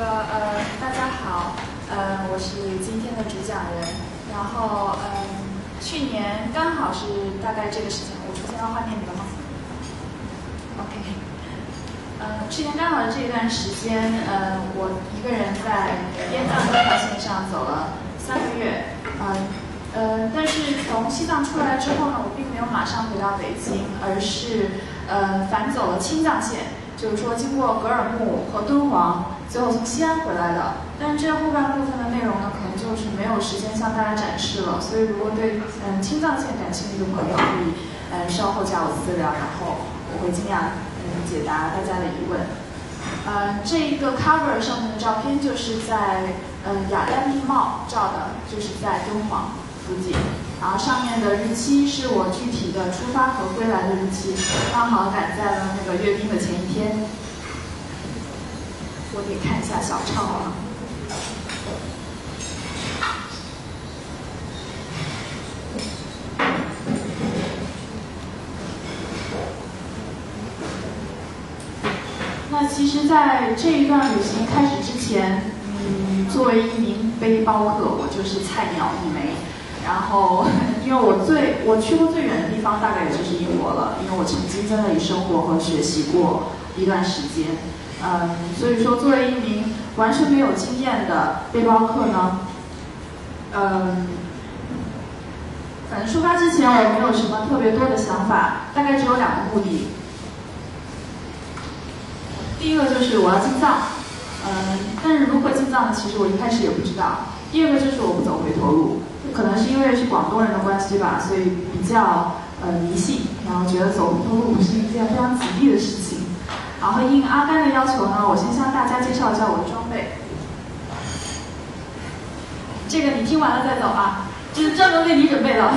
个呃，大家好，呃，我是今天的主讲人。然后嗯，去年刚好是大概这个时间，我出现到画面里了吗？OK。呃，去年刚好是这一段时间，呃，我一个人在滇藏这条线上走了三个月，嗯呃，但是从西藏出来之后呢，我并没有马上回到北京，而是呃反走了青藏线。就是说，经过格尔木和敦煌，最后从西安回来的。但是这后半部分的内容呢，可能就是没有时间向大家展示了。所以，如果对嗯青藏线感兴趣的朋友，可以嗯稍后加我私聊，然后我会尽量嗯解答大家的疑问。嗯，这一个 cover 上面的照片就是在嗯雅丹地貌照的，就是在敦煌附近。然后上面的日期是我具体的出发和归来的日期，刚好赶在了那个阅兵的前一天。我得看一下小抄啊。那其实，在这一段旅行开始之前，嗯，作为一名背包客，我就是菜鸟一枚。然后，因为我最我去过最远的地方大概也就是英国了，因为我曾经在那里生活和学习过一段时间，嗯，所以说作为一名完全没有经验的背包客呢，嗯，反正出发之前我没有什么特别多的想法，大概只有两个目的，第一个就是我要进藏，嗯，但是如何进藏呢？其实我一开始也不知道。第二个就是我不走回头路。可能是因为是广东人的关系吧，所以比较呃迷信，然后觉得走回头路不是一件非常吉利的事情。然后应阿甘的要求呢，我先向大家介绍一下我的装备。这个你听完了再走啊，这是专门为你准备的。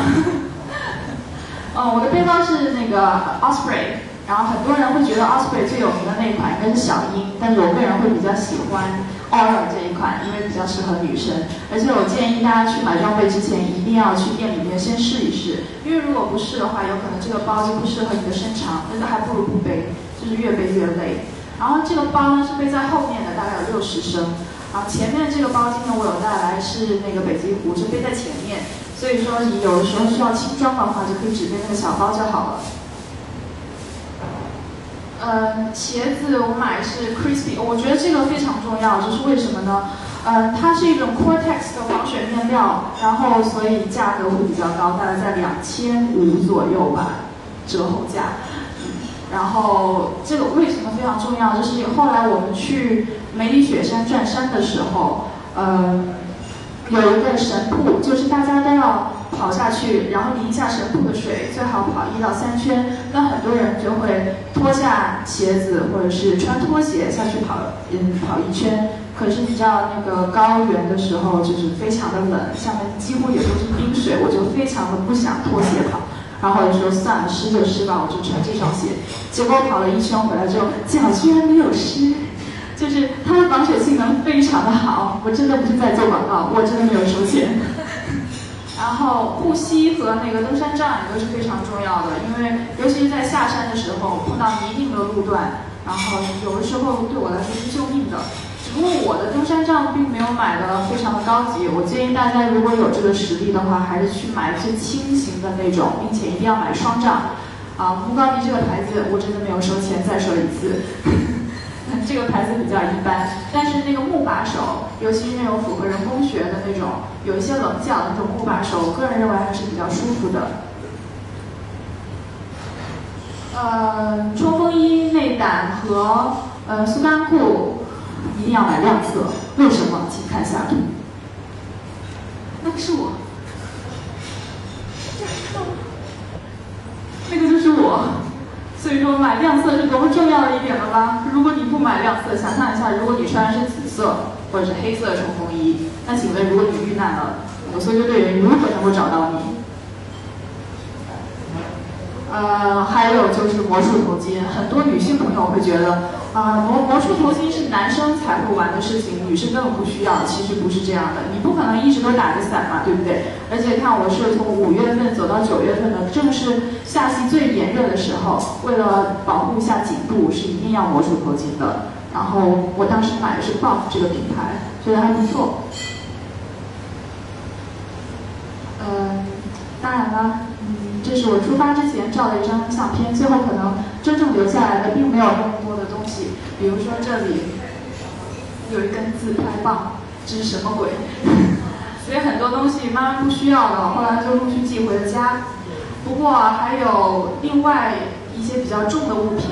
嗯，我的背包是那个 Osprey，然后很多人会觉得 Osprey 最有名的那一款应该是小鹰，但是我个人会比较喜欢。o r a 这一款，因为比较适合女生，而且我建议大家去买装备之前，一定要去店里面先试一试，因为如果不试的话，有可能这个包就不适合你的身长，那就还不如不背，就是越背越累。然后这个包呢是背在后面的，大概有六十升，然后前面这个包今天我有带来是那个北极狐，是背在前面，所以说你有的时候需要轻装的话，就可以只背那个小包就好了。嗯，鞋子我买是 Crispy，我觉得这个非常重要，就是为什么呢？嗯，它是一种 Cortex 的防水面料，然后所以价格会比较高，大概在两千五左右吧，折后价。然后这个为什么非常重要？就是后来我们去梅里雪山转山的时候，呃，有一个神瀑，就是大家都要。跑下去，然后淋一下神瀑的水，最好跑一到三圈。那很多人就会脱下鞋子，或者是穿拖鞋下去跑，嗯，跑一圈。可是你知道那个高原的时候，就是非常的冷，下面几乎也都是冰水，我就非常的不想脱鞋跑。然后我就说算了，湿就湿吧，我就穿这双鞋。结果跑了一圈回来之后，脚居然没有湿，就是它的防水性能非常的好。我真的不是在做广告，我真的没有收钱。然后护膝和那个登山杖也都是非常重要的，因为尤其是在下山的时候碰到泥泞的路段，然后有的时候对我来说是救命的。只不过我的登山杖并没有买的非常的高级，我建议大家如果有这个实力的话，还是去买最轻型的那种，并且一定要买双杖。啊，木高迪这个牌子我真的没有收钱，再说一次。这个牌子比较一般，但是那个木把手，尤其是那种符合人工学的那种，有一些棱角的那种木把手，我个人认为还是比较舒服的。呃，冲锋衣、内胆和呃速干裤一定要买亮色，为什么？请看下图。那个是我，那个就是我。所以说买亮色是多么重要的一点了吧？如果你不买亮色，想象一下，如果你穿的是紫色或者是黑色冲锋衣，那请问如果你遇难了，我搜救队员如何能够找到你？呃，还有就是魔术头巾，很多女性朋友会觉得啊，魔魔术头巾是男生才会玩的事情，女生根本不需要。其实不是这样的，你不可能一直都打着伞嘛，对不对？而且看我是从五月份走到九月份的，正是夏季最炎热的时候，为了保护一下颈部，是一定要魔术头巾的。然后我当时买的是 Buff 这个品牌，觉得还不错。嗯，当然了，这是我出发之前照的一张相片，最后可能真正留下来的并没有那么多的东西，比如说这里有一根自拍棒，这是什么鬼？所以很多东西妈妈不需要的，后来就陆续寄回了家。不过还有另外一些比较重的物品，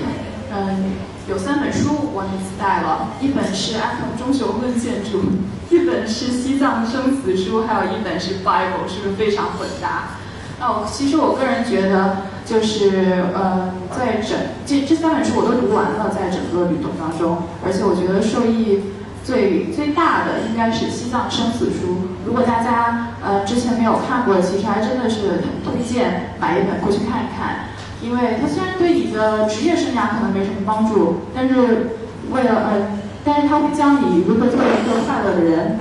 嗯。有三本书我那次带了，一本是《安藤忠雄论建筑》，一本是《西藏生死书》，还有一本是《Bible》，是不是非常混搭？哦，其实我个人觉得，就是呃，在整这这三本书我都读完了，在整个旅途当中，而且我觉得受益最最大的应该是《西藏生死书》。如果大家呃之前没有看过，其实还真的是很推荐买一本过去看一看。因为它虽然对你的职业生涯可能没什么帮助，但是为了呃，但是它会教你如何做一个快乐的人。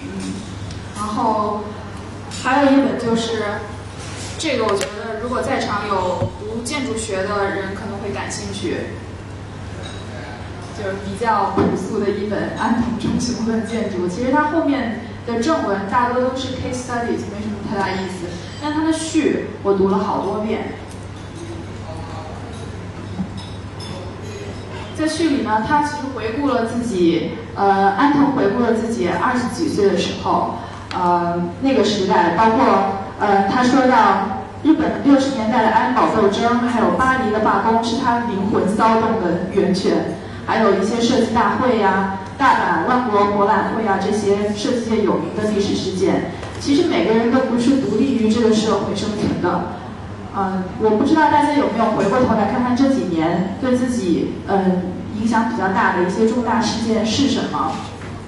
嗯，然后还有一本就是这个，我觉得如果在场有读建筑学的人可能会感兴趣，就是比较朴素的一本《安藤忠雄论建筑》。其实它后面的正文大多都是 case studies，没什么太大意思，但它的序我读了好多遍。在序里呢，他其实回顾了自己，呃，安藤回顾了自己二十几岁的时候，呃，那个时代，包括，呃，他说到日本六十年代的安保斗争，还有巴黎的罢工是他灵魂骚动的源泉，还有一些设计大会呀、大阪万国博览会啊这些设计界有名的历史事件，其实每个人都不是独立于这个社会生存的。嗯，我不知道大家有没有回过头来看看这几年对自己嗯影响比较大的一些重大事件是什么？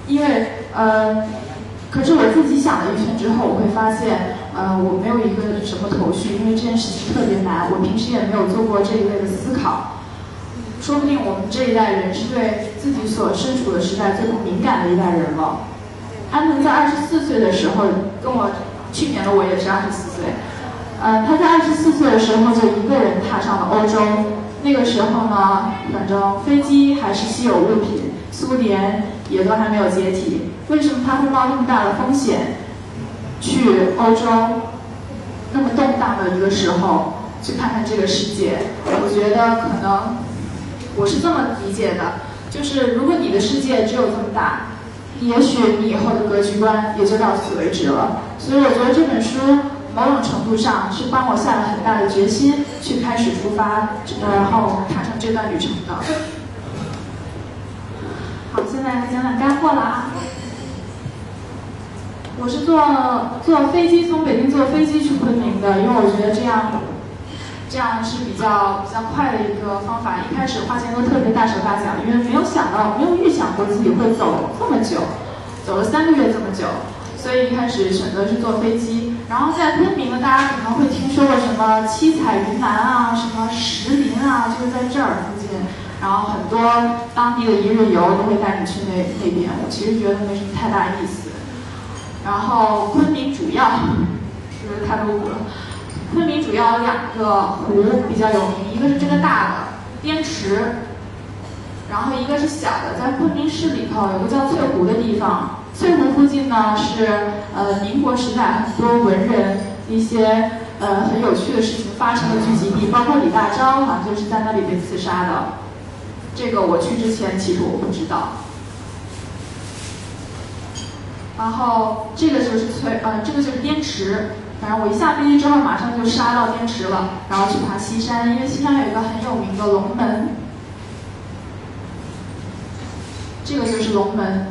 因为呃，可是我自己想了一圈之后，我会发现呃我没有一个什么头绪，因为这件事情特别难，我平时也没有做过这一类的思考。说不定我们这一代人是对自己所身处的时代最不敏感的一代人了。安藤在二十四岁的时候，跟我去年的我也是二十四岁。呃，他在二十四岁的时候就一个人踏上了欧洲。那个时候呢，反正飞机还是稀有物品，苏联也都还没有解体。为什么他会冒那么大的风险去欧洲？那么动荡的一个时候去看看这个世界？我觉得可能我是这么理解的，就是如果你的世界只有这么大，也许你以后的格局观也就到此为止了。所以我觉得这本书。某种程度上是帮我下了很大的决心去开始出发，然后踏上这段旅程的。好，现在讲讲干货了啊！我是坐坐飞机从北京坐飞机去昆明的，因为我觉得这样这样是比较比较快的一个方法。一开始花钱都特别大手大脚，因为没有想到，没有预想过自己会走这么久，走了三个月这么久。所以一开始选择是坐飞机，然后在昆明呢，大家可能会听说过什么七彩云南啊，什么石林啊，就是在这儿附近。然后很多当地的一日游都会带你去那那边，我其实觉得没什么太大意思。然后昆明主要是太露骨了？昆明主要有两个湖比较有名，一个是这个大的滇池，然后一个是小的，在昆明市里头有个叫翠湖的地方。翠湖附近呢是呃民国时代很多文人一些呃很有趣的事情发生的聚集地，包括李大钊好像就是在那里被刺杀的。这个我去之前其实我不知道。然后这个就是翠呃这个就是滇池，反正我一下飞机之后马上就杀到滇池了，然后去爬西山，因为西山有一个很有名的龙门。这个就是龙门。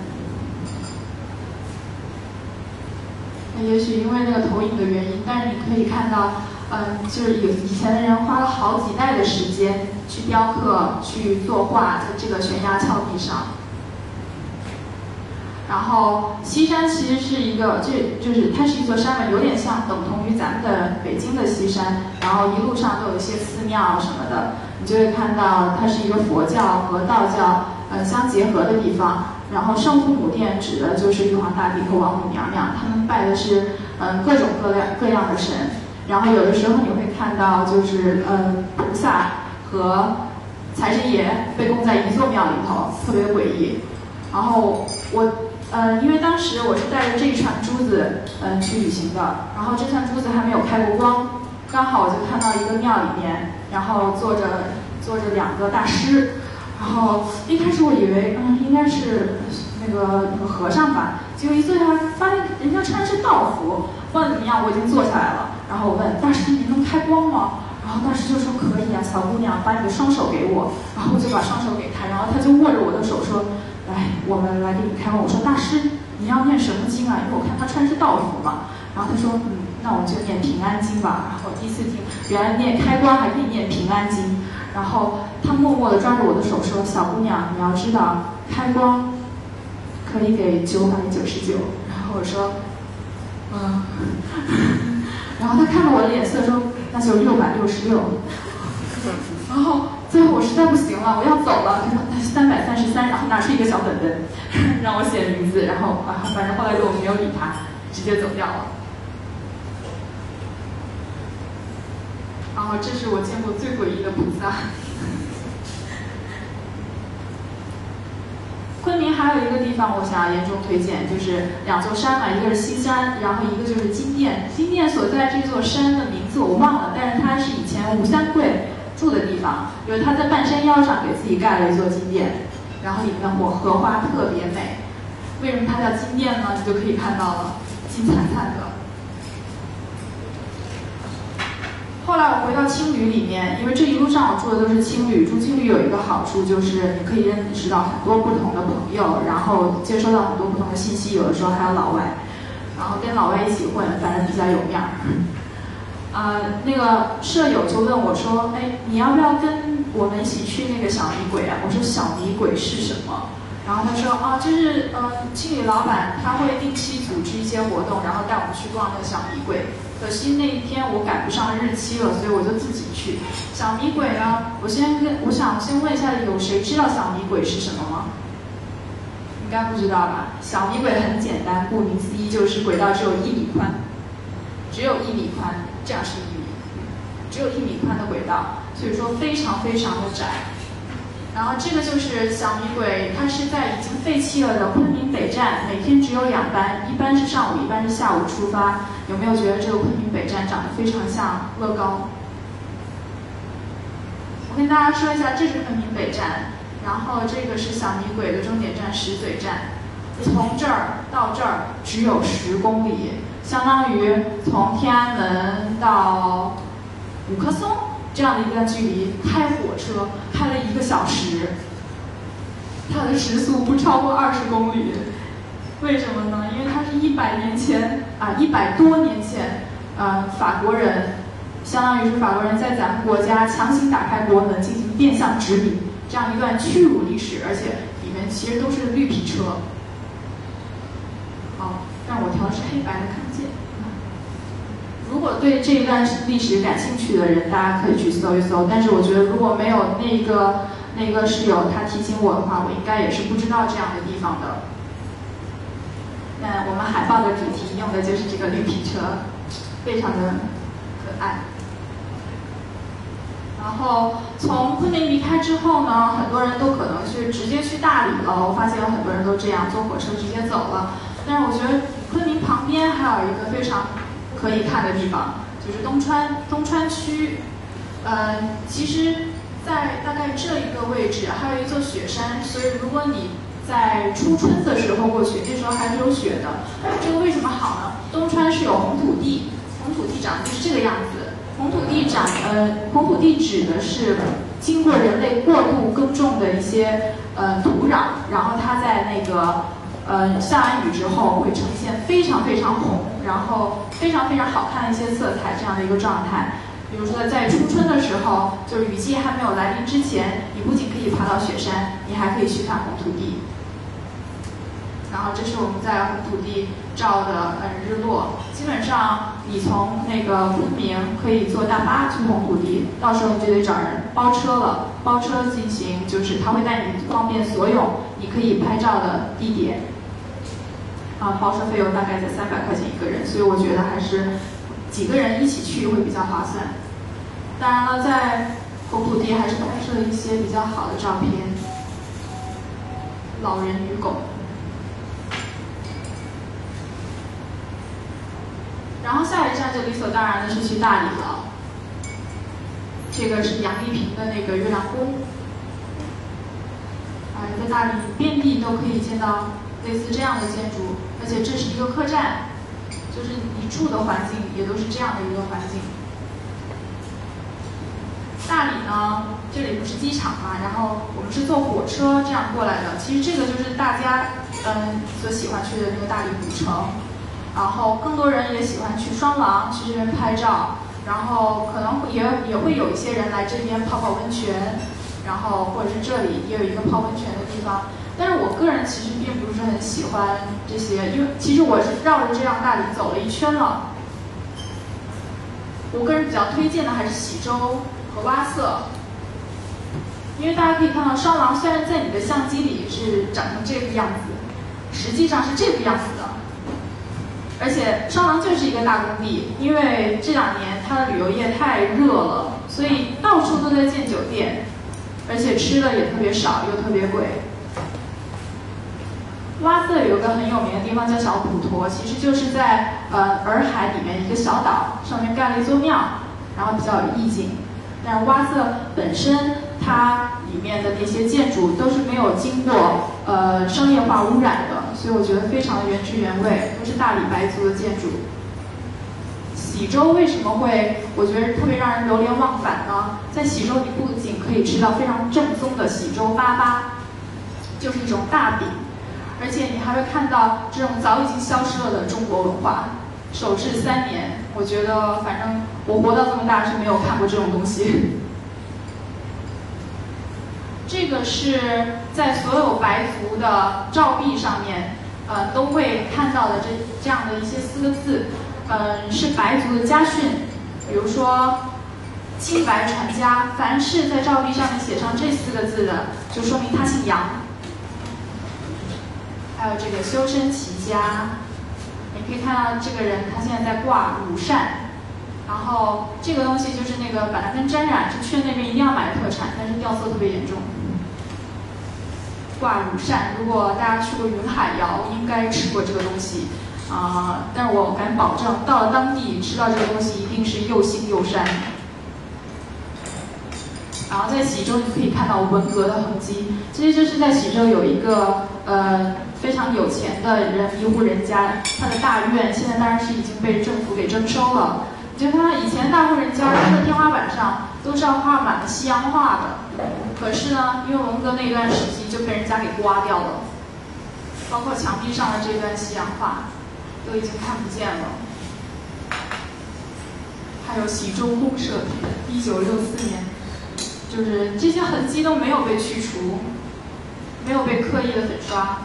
也许因为那个投影的原因，但是你可以看到，嗯，就是有以前的人花了好几代的时间去雕刻、去作画，在这个悬崖峭壁上。然后西山其实是一个，这就是它是一座山嘛，有点像等同于咱们的北京的西山。然后一路上都有一些寺庙什么的，你就会看到它是一个佛教和道教呃相结合的地方。然后圣父母殿指的就是玉皇大帝和王母娘娘，他们拜的是嗯各种各样各样的神。然后有的时候你会看到就是嗯菩萨和财神爷被供在一座庙里头，特别诡异。然后我，呃，因为当时我是带着这一串珠子，嗯，去旅行的。然后这串珠子还没有开过光，刚好我就看到一个庙里面，然后坐着坐着两个大师。然后一开始我以为，嗯，应该是那个和尚吧。结果一坐下来，发现人家穿的是道服。不管怎么样，我已经坐下来了。然后我问大师：“你能开光吗？”然后大师就说：“可以啊，小姑娘，把你的双手给我。”然后我就把双手给他，然后他就握着我的手说。哎，我们来给你开光。我说大师，你要念什么经啊？因为我看他穿是道服嘛。然后他说，嗯，那我们就念平安经吧。然后第一次听，原来念开光还可以念平安经。然后他默默地抓着我的手说，小姑娘，你要知道，开光可以给九百九十九。然后我说，嗯。然后他看了我的脸色说，那就六百六十六。然后。最后我实在不行了，我要走了。他说三百三十三，然后拿出一个小本本，让我写名字。然后啊，反正后来就没有理他，直接走掉了。然后这是我见过最诡异的菩萨。昆明还有一个地方我想要严重推荐，就是两座山嘛，一个是西山，然后一个就是金殿。金殿所在这座山的名字我忘了，但是它是以前吴三桂。住的地方，就是他在半山腰上给自己盖了一座金殿，然后里面的火荷花特别美。为什么它叫金殿呢？你就可以看到了，金灿灿的。后来我回到青旅里面，因为这一路上我住的都是青旅，住青旅有一个好处就是你可以认识到很多不同的朋友，然后接收到很多不同的信息，有的时候还有老外，然后跟老外一起混，反正比较有面儿。呃，那个舍友就问我说：“哎，你要不要跟我们一起去那个小米鬼啊？”我说：“小米鬼是什么？”然后他说：“啊，就是呃，青旅老板他会定期组织一些活动，然后带我们去逛那个小米鬼。可惜那一天我赶不上日期了，所以我就自己去。小米鬼呢，我先跟我想先问一下，有谁知道小米鬼是什么吗？应该不知道吧？小米鬼很简单，顾名思义就是轨道只有一米宽，只有一米宽。”这样是一米，只有一米宽的轨道，所以说非常非常的窄。然后这个就是小米轨，它是在已经废弃了的昆明北站，每天只有两班，一班是上午，一班是下午出发。有没有觉得这个昆明北站长得非常像乐高？我跟大家说一下，这是昆明北站，然后这个是小米轨的终点站石嘴站，从这儿到这儿只有十公里。相当于从天安门到五棵松这样的一段距离，开火车开了一个小时，它的时速不超过二十公里。为什么呢？因为它是一百年前啊，一百多年前，呃，法国人，相当于是法国人在咱们国家强行打开国门进行变相殖民这样一段屈辱历史，而且里面其实都是绿皮车。好。但我调的是黑白的，看。如果对这一段历史感兴趣的人，大家可以去搜一搜。但是我觉得，如果没有那个那个室友他提醒我的话，我应该也是不知道这样的地方的。那我们海报的主题用的就是这个绿皮车，非常的可爱。然后从昆明离开之后呢，很多人都可能是直接去大理了。我发现有很多人都这样，坐火车直接走了。但是我觉得。昆明旁边还有一个非常可以看的地方，就是东川东川区。呃，其实，在大概这一个位置还有一座雪山，所以如果你在初春的时候过去，那时候还是有雪的。这个为什么好呢？东川是有红土地，红土地长就是这个样子。红土地长，呃，红土地指的是经过人类过度耕种的一些呃土壤，然后它在那个。呃，下完雨之后会呈现非常非常红，然后非常非常好看的一些色彩这样的一个状态。比如说在初春的时候，就是雨季还没有来临之前，你不仅可以爬到雪山，你还可以去看红土地。然后这是我们在红土地照的呃日落。基本上你从那个昆明可以坐大巴去红土地，到时候你就得找人包车了，包车进行就是他会带你方便所有你可以拍照的地点。啊，包车费用大概在三百块钱一个人，所以我觉得还是几个人一起去会比较划算。当然了，在红土地还是拍摄一些比较好的照片，老人与狗。然后下一站就理所当然的是去大理了。这个是杨丽萍的那个月亮宫，啊，在大理遍地都可以见到类似这样的建筑，而且这是一个客栈，就是你住的环境也都是这样的一个环境。大理呢，这里不是机场嘛，然后我们是坐火车这样过来的。其实这个就是大家嗯所喜欢去的那个大理古城，然后更多人也喜欢去双廊去这边拍照。然后可能会也也会有一些人来这边泡泡温泉，然后或者是这里也有一个泡温泉的地方。但是我个人其实并不是很喜欢这些，因为其实我是绕着这样大理走了一圈了。我个人比较推荐的还是喜洲和洼色，因为大家可以看到双廊虽然在你的相机里是长成这个样子，实际上是这个样子的。而且双廊就是一个大工地，因为这两年它的旅游业太热了，所以到处都在建酒店，而且吃的也特别少，又特别贵。洼色有个很有名的地方叫小普陀，其实就是在呃洱海里面一个小岛上面盖了一座庙，然后比较有意境。但是洼色本身它里面的那些建筑都是没有经过呃商业化污染的。所以我觉得非常原汁原味，都是大理白族的建筑。喜洲为什么会我觉得特别让人流连忘返呢？在喜洲，你不仅可以吃到非常正宗的喜洲粑粑，就是一种大饼，而且你还会看到这种早已经消失了的中国文化。守制三年，我觉得反正我活到这么大是没有看过这种东西。这个是在所有白族的照壁上面，呃，都会看到的这这样的一些四个字，嗯，是白族的家训，比如说“清白传家”，凡是在照壁上面写上这四个字的，就说明他姓杨。还有这个“修身齐家”，你可以看到这个人他现在在挂乳扇，然后这个东西就是那个板蓝根沾染，是去那边一定要买的特产，但是掉色特别严重。挂乳扇，如果大家去过云海肴，应该吃过这个东西啊。但是我敢保证，到了当地吃到这个东西，一定是又腥又膻。然后在喜洲，你可以看到文革的痕迹，这些就是在喜洲有一个呃非常有钱的人一户人家，他的大院现在当然是已经被政府给征收了。你就看到以前大户人家，他的天花板上都是要画满了西洋画的。可是呢，因为文革那段时期就被人家给刮掉了，包括墙壁上的这段西洋画，都已经看不见了。还有喜洲公社，一九六四年，就是这些痕迹都没有被去除，没有被刻意的粉刷。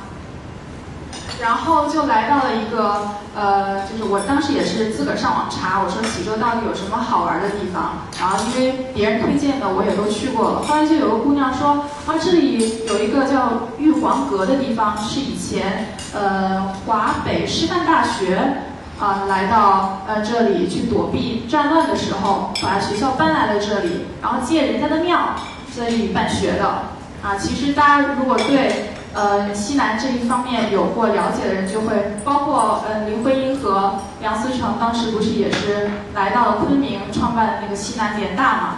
然后就来到了一个，呃，就是我当时也是自个儿上网查，我说喜洲到底有什么好玩的地方。然后因为别人推荐的，我也都去过了。后来就有个姑娘说，啊，这里有一个叫玉皇阁的地方，是以前呃华北师范大学啊来到呃这里去躲避战乱的时候，把学校搬来了这里，然后借人家的庙在这里办学的。啊，其实大家如果对。呃，西南这一方面有过了解的人就会，包括呃林徽因和梁思成当时不是也是来到了昆明创办的那个西南联大嘛？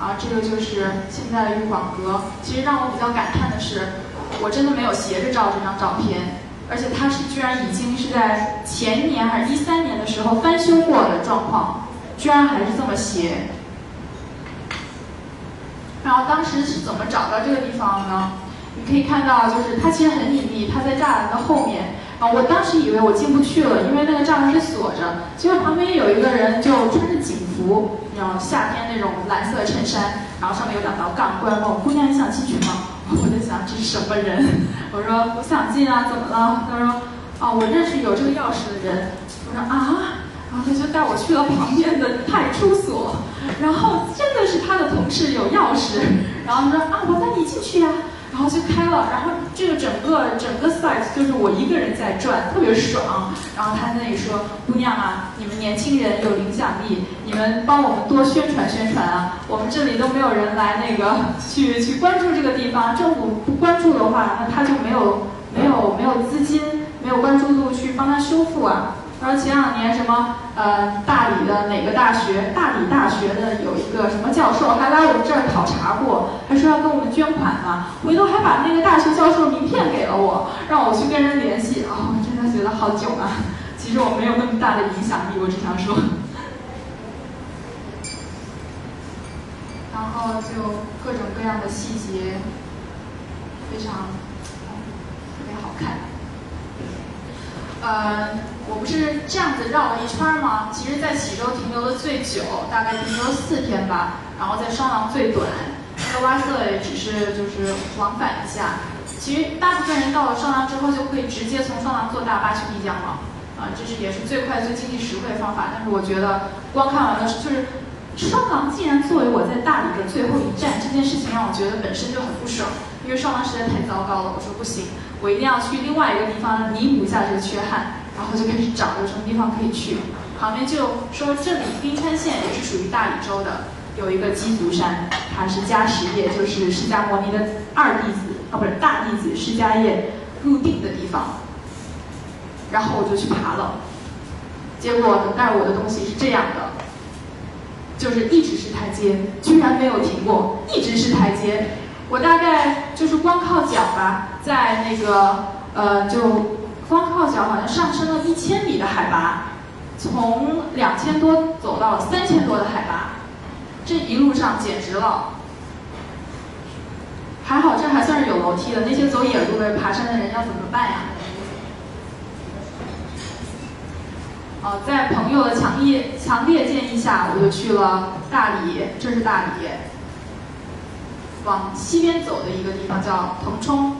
啊，这个就是现在的玉皇阁。其实让我比较感叹的是，我真的没有斜着照这张照片，而且它是居然已经是在前年还是一三年的时候翻修过的状况，居然还是这么斜。然后当时是怎么找到这个地方呢？你可以看到，就是它其实很隐秘，它在栅栏的后面。啊，我当时以为我进不去了，因为那个栅栏是锁着。结果旁边有一个人就穿着警服，然后夏天那种蓝色衬衫，然后上面有两道杠，过来问我：“姑娘，你想进去吗？”我在想这是什么人？我说：“我想进啊，怎么了？”他说：“啊，我认识有这个钥匙的人。”我说：“啊。”然后他就带我去了旁边的派出所，然后真的是他的同事有钥匙，然后说啊，我带你进去呀，然后就开了，然后这个整个整个 site 就是我一个人在转，特别爽。然后他那里说，姑娘啊，你们年轻人有影响力，你们帮我们多宣传宣传啊！我们这里都没有人来那个去去关注这个地方，政府不关注的话，那他就没有没有没有资金，没有关注度去帮他修复啊。然后前两年什么呃大理的哪个大学，大理大学的有一个什么教授还来我们这儿考察过，还说要跟我们捐款呢，回头还把那个大学教授名片给了我，让我去跟人联系啊，我真的觉得好囧啊！其实我没有那么大的影响力，我只想说。然后就各种各样的细节，非常特别好看。呃，我不是这样子绕了一圈吗？其实，在喜洲停留的最久，大概停留四天吧。然后在双廊最短，那个洼色也只是就是往返一下。其实大部分人到了双廊之后，就可以直接从双廊坐大巴去丽江了。啊，这是也是最快最经济实惠的方法。但是我觉得，光看完了就是双廊竟然作为我在大理的最后一站，这件事情让我觉得本身就很不爽。因为双廊实在太糟糕了，我说不行。我一定要去另外一个地方弥补一下这个缺憾，然后就开始找有什么地方可以去。旁边就说这里滨川县也是属于大理州的，有一个鸡足山，它是迦什叶，就是释迦牟尼的二弟子啊，不是大弟子释迦叶入定的地方。然后我就去爬了，结果等待我的东西是这样的，就是一直是台阶，居然没有停过，一直是台阶。我大概就是光靠脚吧，在那个呃，就好像上升了一千米的海拔，从两千多走到了三千多的海拔，这一路上简直了。还好这还算是有楼梯的，那些走野路的爬山的人要怎么办呀？哦，在朋友的强烈强烈建议下，我就去了大理，这是大理。往西边走的一个地方叫腾冲，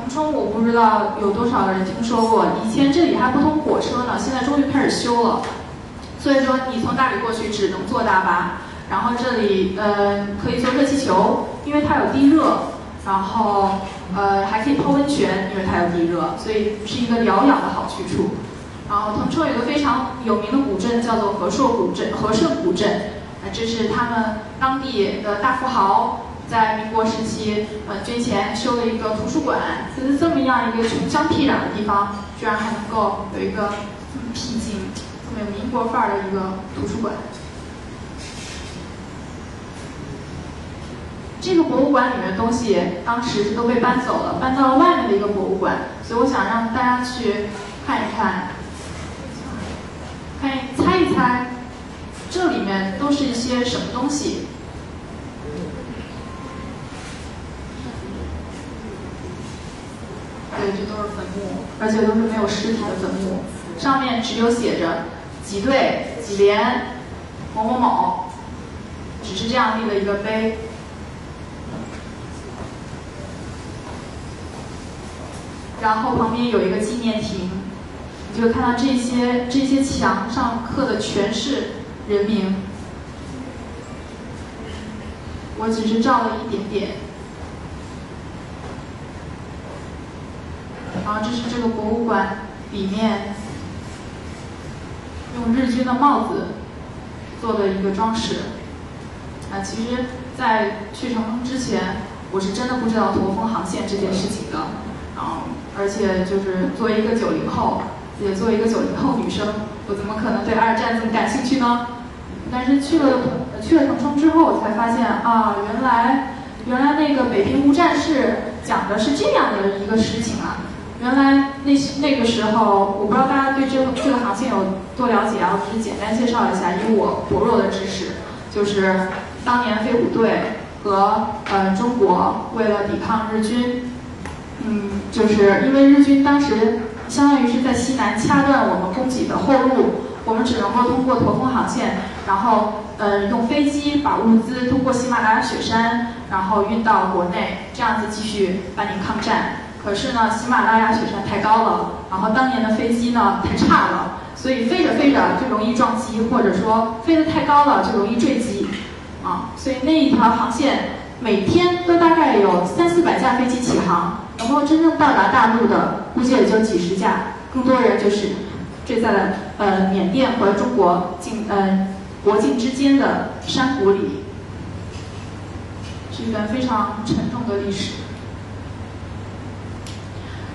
腾冲我不知道有多少人听说过，以前这里还不通火车呢，现在终于开始修了。所以说你从大理过去只能坐大巴，然后这里呃可以坐热气球，因为它有地热，然后呃还可以泡温泉，因为它有地热，所以是一个疗养的好去处。然后腾冲有个非常有名的古镇叫做和硕古镇，和硕古镇，啊这是他们当地的大富豪。在民国时期，呃，捐钱修了一个图书馆，就是这么样一个穷乡僻壤的地方，居然还能够有一个这么僻静、这么有民国范儿的一个图书馆。这个博物馆里面的东西，当时是都被搬走了，搬到了外面的一个博物馆，所以我想让大家去看一看，看猜一猜，这里面都是一些什么东西。对，这都是坟墓，而且都是没有尸体的坟墓，上面只有写着几对几连某某某，只是这样立了一个碑。然后旁边有一个纪念亭，你就看到这些这些墙上刻的全是人名，我只是照了一点点。然后这是这个博物馆里面用日军的帽子做的一个装饰。啊，其实，在去成都之前，我是真的不知道驼峰航线这件事情的。然后，而且就是作为一个九零后，也作为一个九零后女生，我怎么可能对二战这么感兴趣呢？但是去了去了腾冲之后，我才发现啊，原来原来那个北平无战事讲的是这样的一个事情啊。原来那些那个时候，我不知道大家对这个这个航线有多了解啊？我只是简单介绍一下，以我薄弱的知识，就是当年飞虎队和呃中国为了抵抗日军，嗯，就是因为日军当时相当于是在西南掐断我们供给的后路，我们只能够通过驼峰航线，然后呃用飞机把物资通过喜马拉雅雪山，然后运到国内，这样子继续办理抗战。可是呢，喜马拉雅雪山太高了，然后当年的飞机呢太差了，所以飞着飞着就容易撞击，或者说飞得太高了就容易坠机，啊，所以那一条航线每天都大概有三四百架飞机起航，能够真正到达大陆的估计也就几十架，更多人就是坠在了呃缅甸和中国境呃国境之间的山谷里，是一段非常沉重的历史。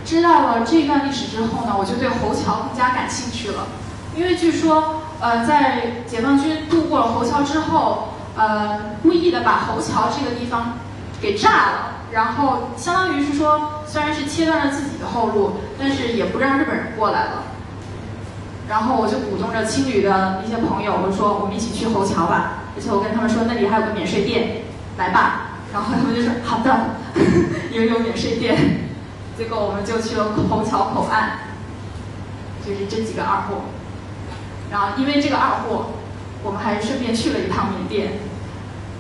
知道了这段历史之后呢，我就对侯桥更加感兴趣了，因为据说，呃，在解放军渡过了侯桥之后，呃，故意的把侯桥这个地方给炸了，然后相当于是说，虽然是切断了自己的后路，但是也不让日本人过来了。然后我就鼓动着青旅的一些朋友，我说我们一起去侯桥吧，而且我跟他们说那里还有个免税店，来吧。然后他们就说好的，因为有免税店。结果我们就去了虹桥口岸，就是这几个二货。然后因为这个二货，我们还顺便去了一趟缅甸。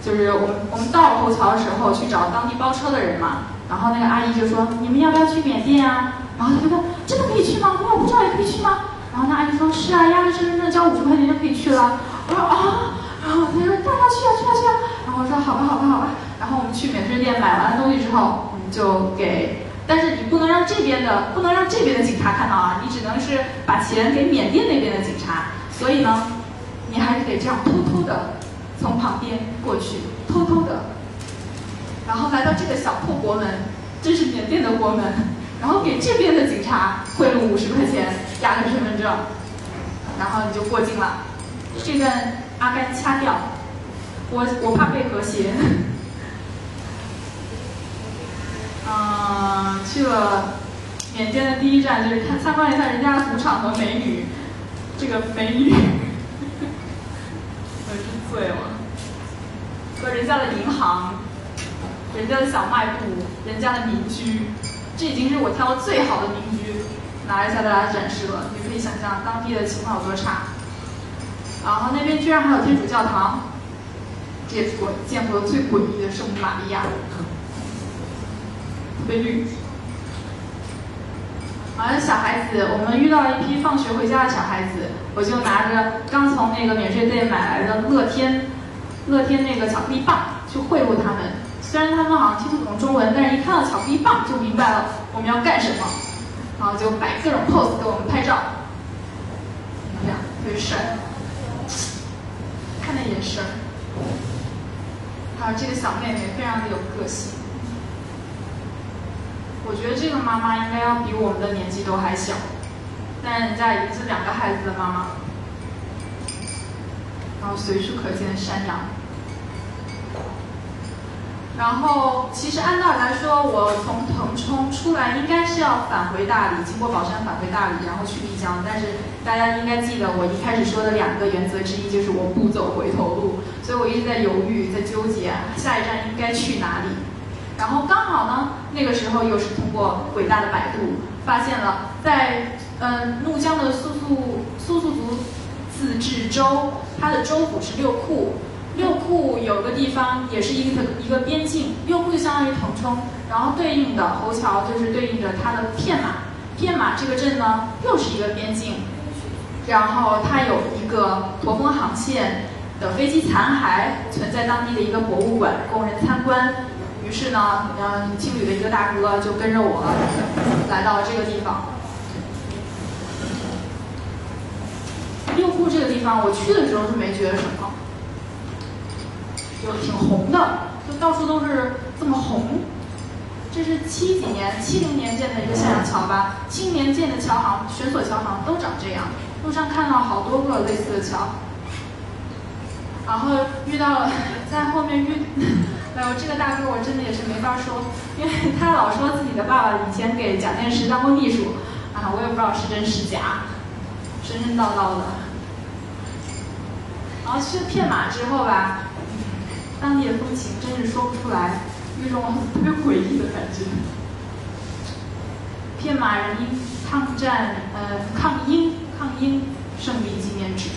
就是我们我们到了侯桥的时候去找当地包车的人嘛，然后那个阿姨就说你们要不要去缅甸啊？然后他就问真的可以去吗？我不知道也可以去吗？然后那阿姨说是啊，压着身份证交五十块钱就可以去了。我说啊，然后他说带他去啊去啊去啊。然后我说好吧好吧好吧。然后我们去免税店买完了东西之后，我们就给。但是你不能让这边的不能让这边的警察看到啊，你只能是把钱给缅甸那边的警察。所以呢，你还是得这样偷偷的从旁边过去，偷偷的，然后来到这个小破国门，这是缅甸的国门，然后给这边的警察贿赂五十块钱，压个身份证，然后你就过境了。这段阿甘掐掉，我我怕被和谐。嗯，去了缅甸的第一站就是看参观一下人家的赌场和美女，这个美女，我是醉了，和人家的银行，人家的小卖部，人家的民居，这已经是我挑的最好的民居，拿来向大家展示了。你可以想象当地的情况有多差。然后那边居然还有天主教堂，这也是我见过的最诡异的圣母玛利亚。美女，好像小孩子，我们遇到一批放学回家的小孩子，我就拿着刚从那个免税店买来的乐天，乐天那个巧克力棒去贿赂他们。虽然他们好像听不懂中文，但是一看到巧克力棒就明白了我们要干什么，然后就摆各种 pose 给我们拍照。怎么样？特别帅，看那眼神，还有这个小妹妹非常的有个性。我觉得这个妈妈应该要比我们的年纪都还小，但人家已经是两个孩子的妈妈，然后随处可见的山羊。然后，其实按道理来说，我从腾冲出来应该是要返回大理，经过宝山返回大理，然后去丽江。但是大家应该记得我一开始说的两个原则之一，就是我不走回头路，所以我一直在犹豫，在纠结下一站应该去哪里。然后刚好呢，那个时候又是通过伟大的百度，发现了在嗯怒江的素素素素族自治州，它的州府是六库，六库有个地方也是一个一个边境，六库就相当于腾冲，然后对应的侯桥就是对应着它的片马，片马这个镇呢又是一个边境，然后它有一个驼峰航线的飞机残骸存在当地的一个博物馆，供人参观。于是呢，嗯，青旅的一个大哥就跟着我来到了这个地方。六库这个地方，我去的时候是没觉得什么，就挺红的，就到处都是这么红。这是七几年、七零年建的一个向阳桥吧？七零年建的桥行、悬索桥行都长这样。路上看到好多个类似的桥，然后遇到了在后面遇。哎呦，这个大哥我真的也是没法说，因为他老说自己的爸爸以前给蒋介石当过秘书，啊，我也不知道是真是假，神神叨叨的。然后去了片马之后吧，当地的风情真是说不出来，有一种特别诡异的感觉。片马人因抗战，呃，抗英抗英胜利纪念纸。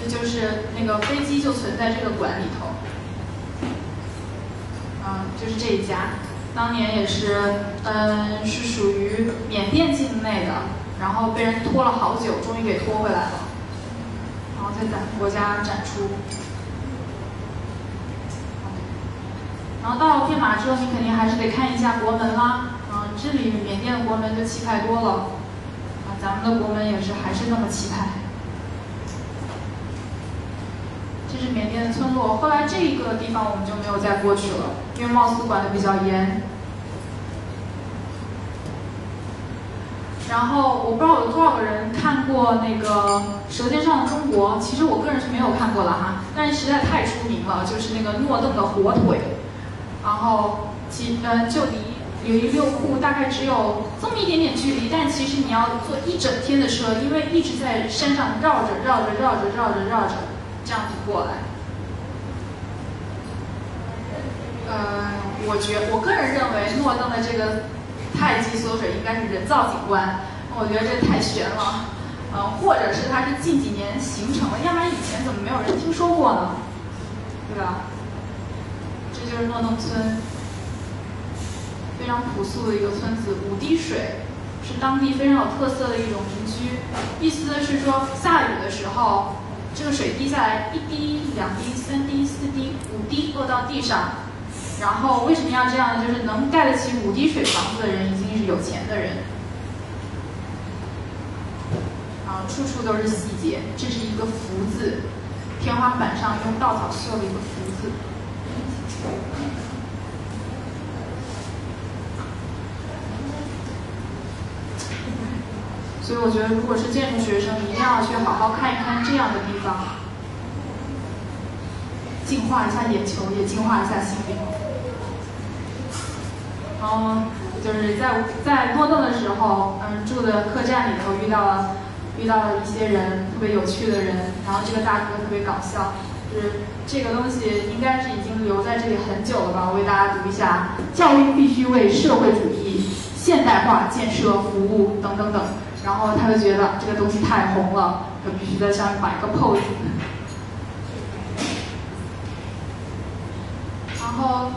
这就是那个飞机就存在这个馆里头，嗯，就是这一家，当年也是，嗯，是属于缅甸境内的，然后被人拖了好久，终于给拖回来了，然后在咱们国家展出。然后到了片马之后，你肯定还是得看一下国门啦，嗯，这里缅甸的国门就气派多了，啊，咱们的国门也是还是那么气派。这是缅甸的村落。后来这一个地方我们就没有再过去了，因为貌似管的比较严。然后我不知道有多少个人看过那个《舌尖上的中国》，其实我个人是没有看过了哈，但是实在太出名了，就是那个诺邓的火腿，然后其呃就离友谊六库大概只有这么一点点距离，但其实你要坐一整天的车，因为一直在山上绕着绕着绕着绕着绕着这样子过来。呃，我觉我个人认为诺邓的这个。太极缩水应该是人造景观，我觉得这太悬了，嗯，或者是它是近几年形成的，要不然以前怎么没有人听说过呢？对吧？这就是诺邓村，非常朴素的一个村子，五滴水是当地非常有特色的一种民居，意思是说下雨的时候，这个水滴下来一滴、两滴、三滴、四滴、五滴落到地上。然后为什么要这样呢？就是能盖得起五滴水房子的人，已经是有钱的人。啊，处处都是细节。这是一个福字，天花板上用稻草绣了一个福字。所以我觉得，如果是建筑学生，一定要去好好看一看这样的地方，净化一下眼球，也净化一下心灵。然后就是在在诺邓的时候，嗯，住的客栈里头遇到了遇到了一些人特别有趣的人，然后这个大哥特别搞笑，就是这个东西应该是已经留在这里很久了吧？我给大家读一下：教育必须为社会主义现代化建设服务等等等。然后他就觉得这个东西太红了，就必须在上面摆个 pose。然后。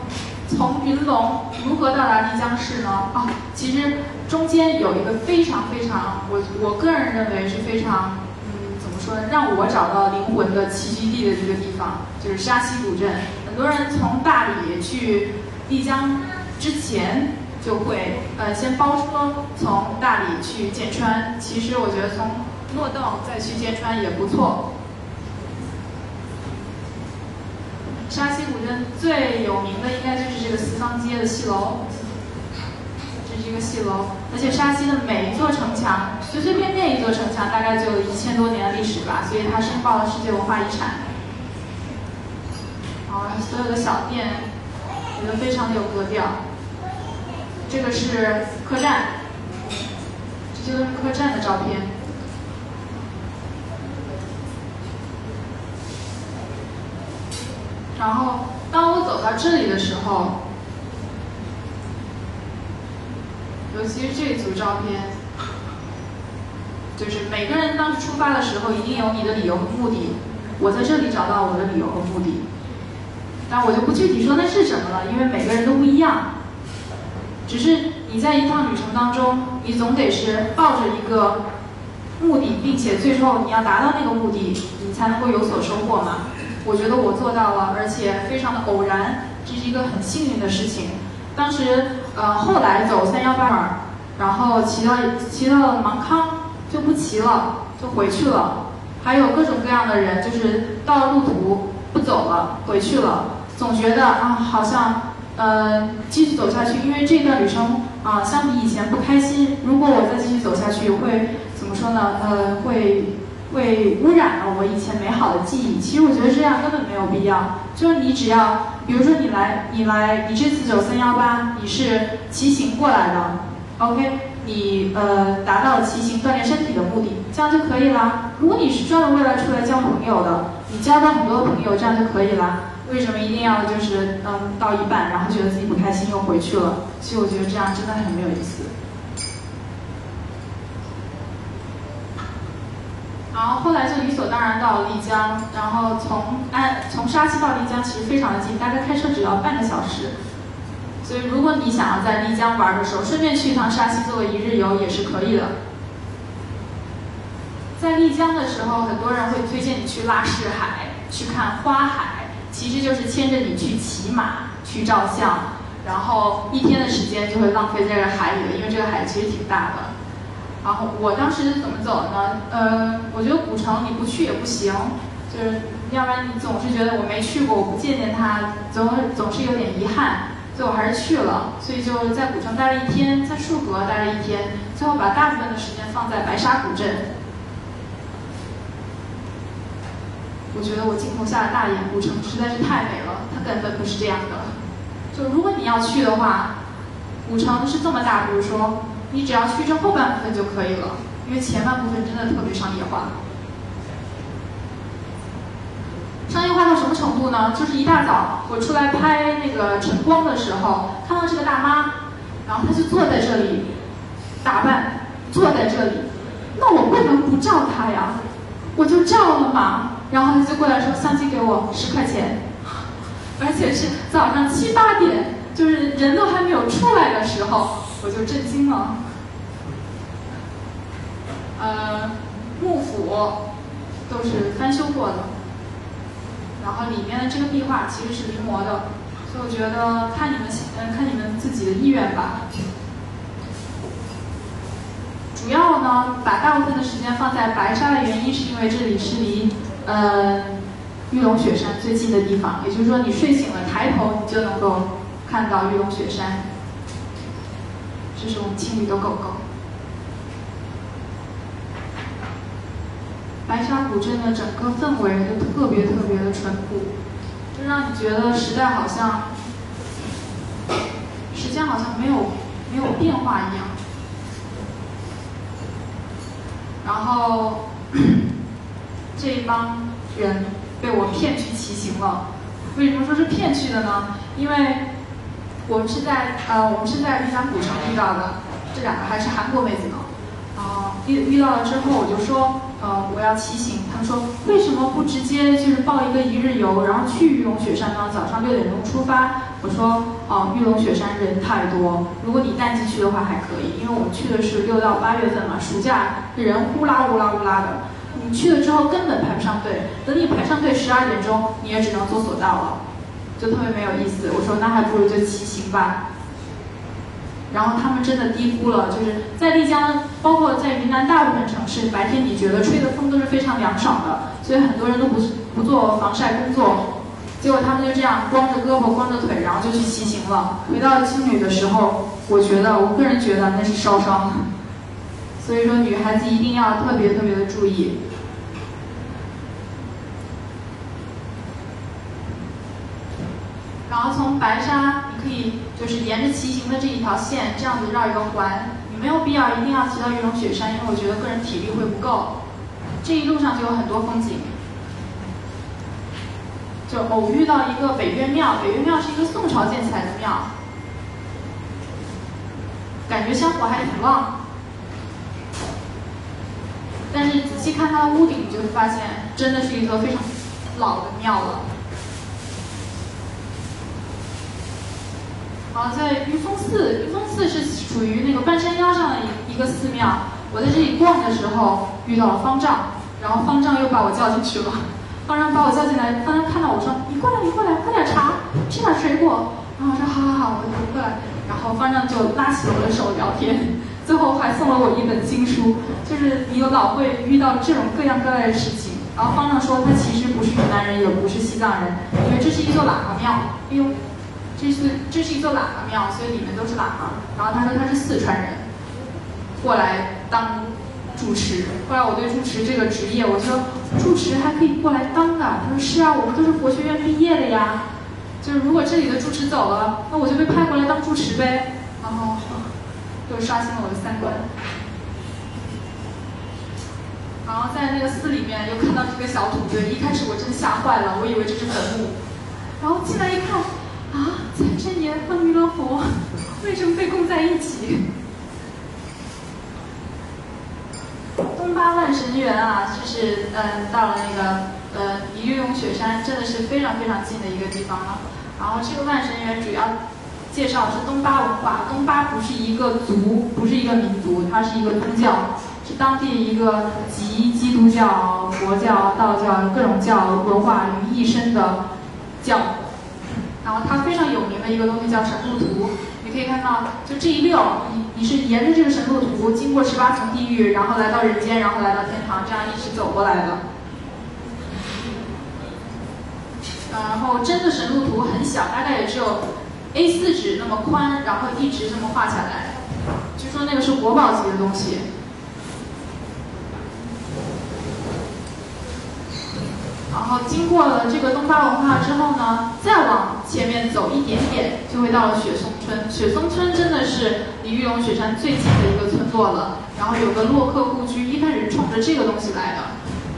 从云龙如何到达丽江市呢？啊，其实中间有一个非常非常，我我个人认为是非常，嗯，怎么说呢？让我找到灵魂的栖居地的这个地方，就是沙溪古镇。很多人从大理去丽江之前，就会呃先包车从大理去剑川。其实我觉得从诺邓再去剑川也不错。沙溪古镇最有名的应该就是这个四方街的戏楼，这是一个戏楼，而且沙溪的每一座城墙，随随便便一座城墙大概就有一千多年的历史吧，所以它申报了世界文化遗产。然后所有的小店，觉得非常的有格调。这个是客栈，这些都是客栈的照片。然后，当我走到这里的时候，尤其是这组照片，就是每个人当时出发的时候，一定有你的理由和目的。我在这里找到我的理由和目的，但我就不具体说那是什么了，因为每个人都不一样。只是你在一趟旅程当中，你总得是抱着一个目的，并且最后你要达到那个目的，你才能够有所收获嘛。我觉得我做到了，而且非常的偶然，这是一个很幸运的事情。当时，呃，后来走三幺八，然后骑到骑到了芒康，就不骑了，就回去了。还有各种各样的人，就是到了路途不走了，回去了。总觉得啊，好像，呃，继续走下去，因为这段旅程啊，相比以前不开心。如果我再继续走下去，会怎么说呢？呃，会。会污染了我以前美好的记忆。其实我觉得这样根本没有必要。就是你只要，比如说你来，你来，你这次走三幺八，你是骑行过来的，OK，你呃达到了骑行锻炼身体的目的，这样就可以了。如果你是专门为了出来交朋友的，你交到很多朋友，这样就可以了。为什么一定要就是嗯到一半，然后觉得自己不开心又回去了？其实我觉得这样真的很没有意思。然后后来就理所当然到了丽江，然后从安从沙溪到丽江其实非常的近，大概开车只要半个小时。所以如果你想要在丽江玩的时候，顺便去一趟沙溪做个一日游也是可以的。在丽江的时候，很多人会推荐你去拉市海，去看花海，其实就是牵着你去骑马去照相，然后一天的时间就会浪费在这海里了，因为这个海其实挺大的。然后我当时怎么走呢？呃，我觉得古城你不去也不行，就是要不然你总是觉得我没去过，我不见见它，总总是有点遗憾。最后还是去了，所以就在古城待了一天，在束河待了一天，最后把大部分的时间放在白沙古镇。我觉得我镜头下的大眼古城实在是太美了，它根本不是这样的。就如果你要去的话，古城是这么大，比如说你只要去这后半部分就可以了，因为前半部分真的特别商业化。商业化到什么程度呢？就是一大早我出来拍那个晨光的时候，看到这个大妈，然后她就坐在这里，打扮，坐在这里，那我不能不照她呀，我就照了嘛。然后他就过来说：“相机给我十块钱。”而且是早上七八点，就是人都还没有出来的时候，我就震惊了。呃，幕府都是翻修过的。然后里面的这个壁画其实是临摹的，所以我觉得看你们嗯看你们自己的意愿吧。主要呢，把大部分的时间放在白沙的原因，是因为这里是离呃玉龙雪山最近的地方，也就是说你睡醒了抬头你就能够看到玉龙雪山。这是我们青旅的狗狗。白沙古镇的整个氛围就特别特别的淳朴，就让你觉得时代好像，时间好像没有没有变化一样。然后这一帮人被我骗去骑行了，为什么说是骗去的呢？因为我们是在呃我们是在玉山古城遇到的，这两个还是韩国妹子呢。啊遇遇到了之后我就说。呃，我要骑行。他们说为什么不直接就是报一个一日游，然后去玉龙雪山呢？早上六点钟出发。我说哦，玉龙雪山人太多，如果你淡季去的话还可以，因为我们去的是六到八月份嘛，暑假人呼啦呼啦呼啦的。去了之后根本排不上队，等你排上队十二点钟，你也只能坐索道了，就特别没有意思。我说那还不如就骑行吧。然后他们真的低估了，就是在丽江，包括在云南大部分城市，白天你觉得吹的风都是非常凉爽的，所以很多人都不不做防晒工作，结果他们就这样光着胳膊光着腿，然后就去骑行了。回到青旅的时候，我觉得我个人觉得那是烧伤，所以说女孩子一定要特别特别的注意。然后从白沙，你可以就是沿着骑行的这一条线，这样子绕一个环。你没有必要一定要骑到玉龙雪山，因为我觉得个人体力会不够。这一路上就有很多风景，就偶遇到一个北岳庙，北岳庙是一个宋朝建起来的庙，感觉香火还挺旺。但是仔细看它的屋顶，你就会发现，真的是一座非常老的庙了。好，在玉峰寺，玉峰寺是属于那个半山腰上的一一个寺庙。我在这里逛的时候遇到了方丈，然后方丈又把我叫进去了。方丈把我叫进来，方丈看到我说：“你过来，你过来，喝点茶，吃点水果。”然后我说：“好好好，我就过来。”然后方丈就拉起了我的手聊天，最后还送了我一本经书。就是你有老会遇到这种各样各样的事情。然后方丈说他其实不是云南人，也不是西藏人，因为这是一座喇嘛庙。哎呦。这是这是一座喇嘛庙，所以里面都是喇嘛。然后他说他是四川人，过来当住持。后来我对住持这个职业，我说住持还可以过来当啊。他说是啊，我们都是佛学院毕业的呀。就是如果这里的住持走了，那我就被派过来当住持呗。然后 又刷新了我的三观。然后在那个寺里面又看到这个小土堆，一开始我真吓坏了，我以为这是坟墓。然后进来一看。啊，财神爷和弥勒佛为什么被供在一起？东巴万神园啊，就是嗯，到了那个呃离玉龙雪山真的是非常非常近的一个地方了。然后这个万神园主要介绍是东巴文化，东巴不是一个族，不是一个民族，它是一个宗教，是当地一个集基督教、佛教、道教各种教文化于一身的教。然后它非常有名的一个东西叫神路图，你可以看到，就这一溜，你你是沿着这个神路图，经过十八层地狱，然后来到人间，然后来到天堂，这样一直走过来的。然后真的神路图很小，大概也只有 A4 纸那么宽，然后一直这么画下来。据说那个是国宝级的东西。然后经过了这个东巴文化之后呢，再往前面走一点点，就会到了雪松村。雪松村真的是离玉龙雪山最近的一个村落了。然后有个洛克故居，一开始是冲着这个东西来的。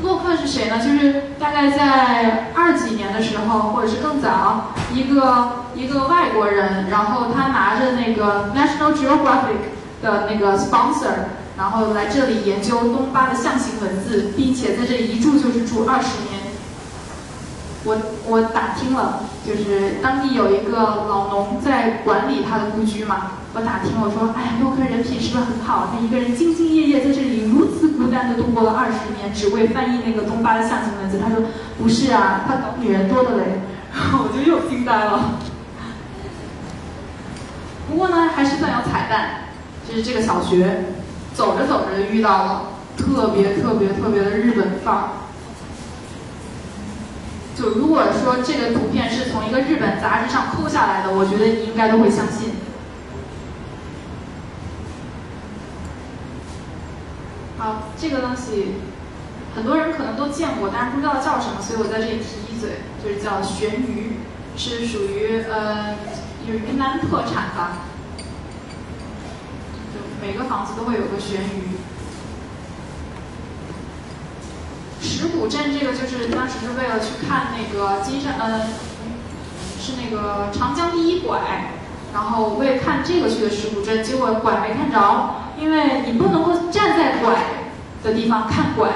洛克是谁呢？就是大概在二几年的时候，或者是更早，一个一个外国人，然后他拿着那个 National Geographic 的那个 sponsor，然后来这里研究东巴的象形文字，并且在这一住就是住二十年。我我打听了，就是当地有一个老农在管理他的故居嘛。我打听，我说，哎呀，洛克人品是不是很好？他一个人兢兢业业在这里如此孤单的度过了二十年，只为翻译那个东巴的象形文字。他说，不是啊，他搞女人多的嘞。然后我就又惊呆了。不过呢，还是算有彩蛋，就是这个小学，走着走着就遇到了特别特别特别的日本范儿。就如果说这个图片是从一个日本杂志上抠下来的，我觉得你应该都会相信。好，这个东西很多人可能都见过，但是不知道叫什么，所以我在这里提一嘴，就是叫玄鱼，是属于呃有云南特产吧。就每个房子都会有个玄鱼。石鼓镇这个就是当时是为了去看那个金山，呃，是那个长江第一拐，然后为看这个去的石鼓镇，结果拐没看着，因为你不能够站在拐的地方看拐，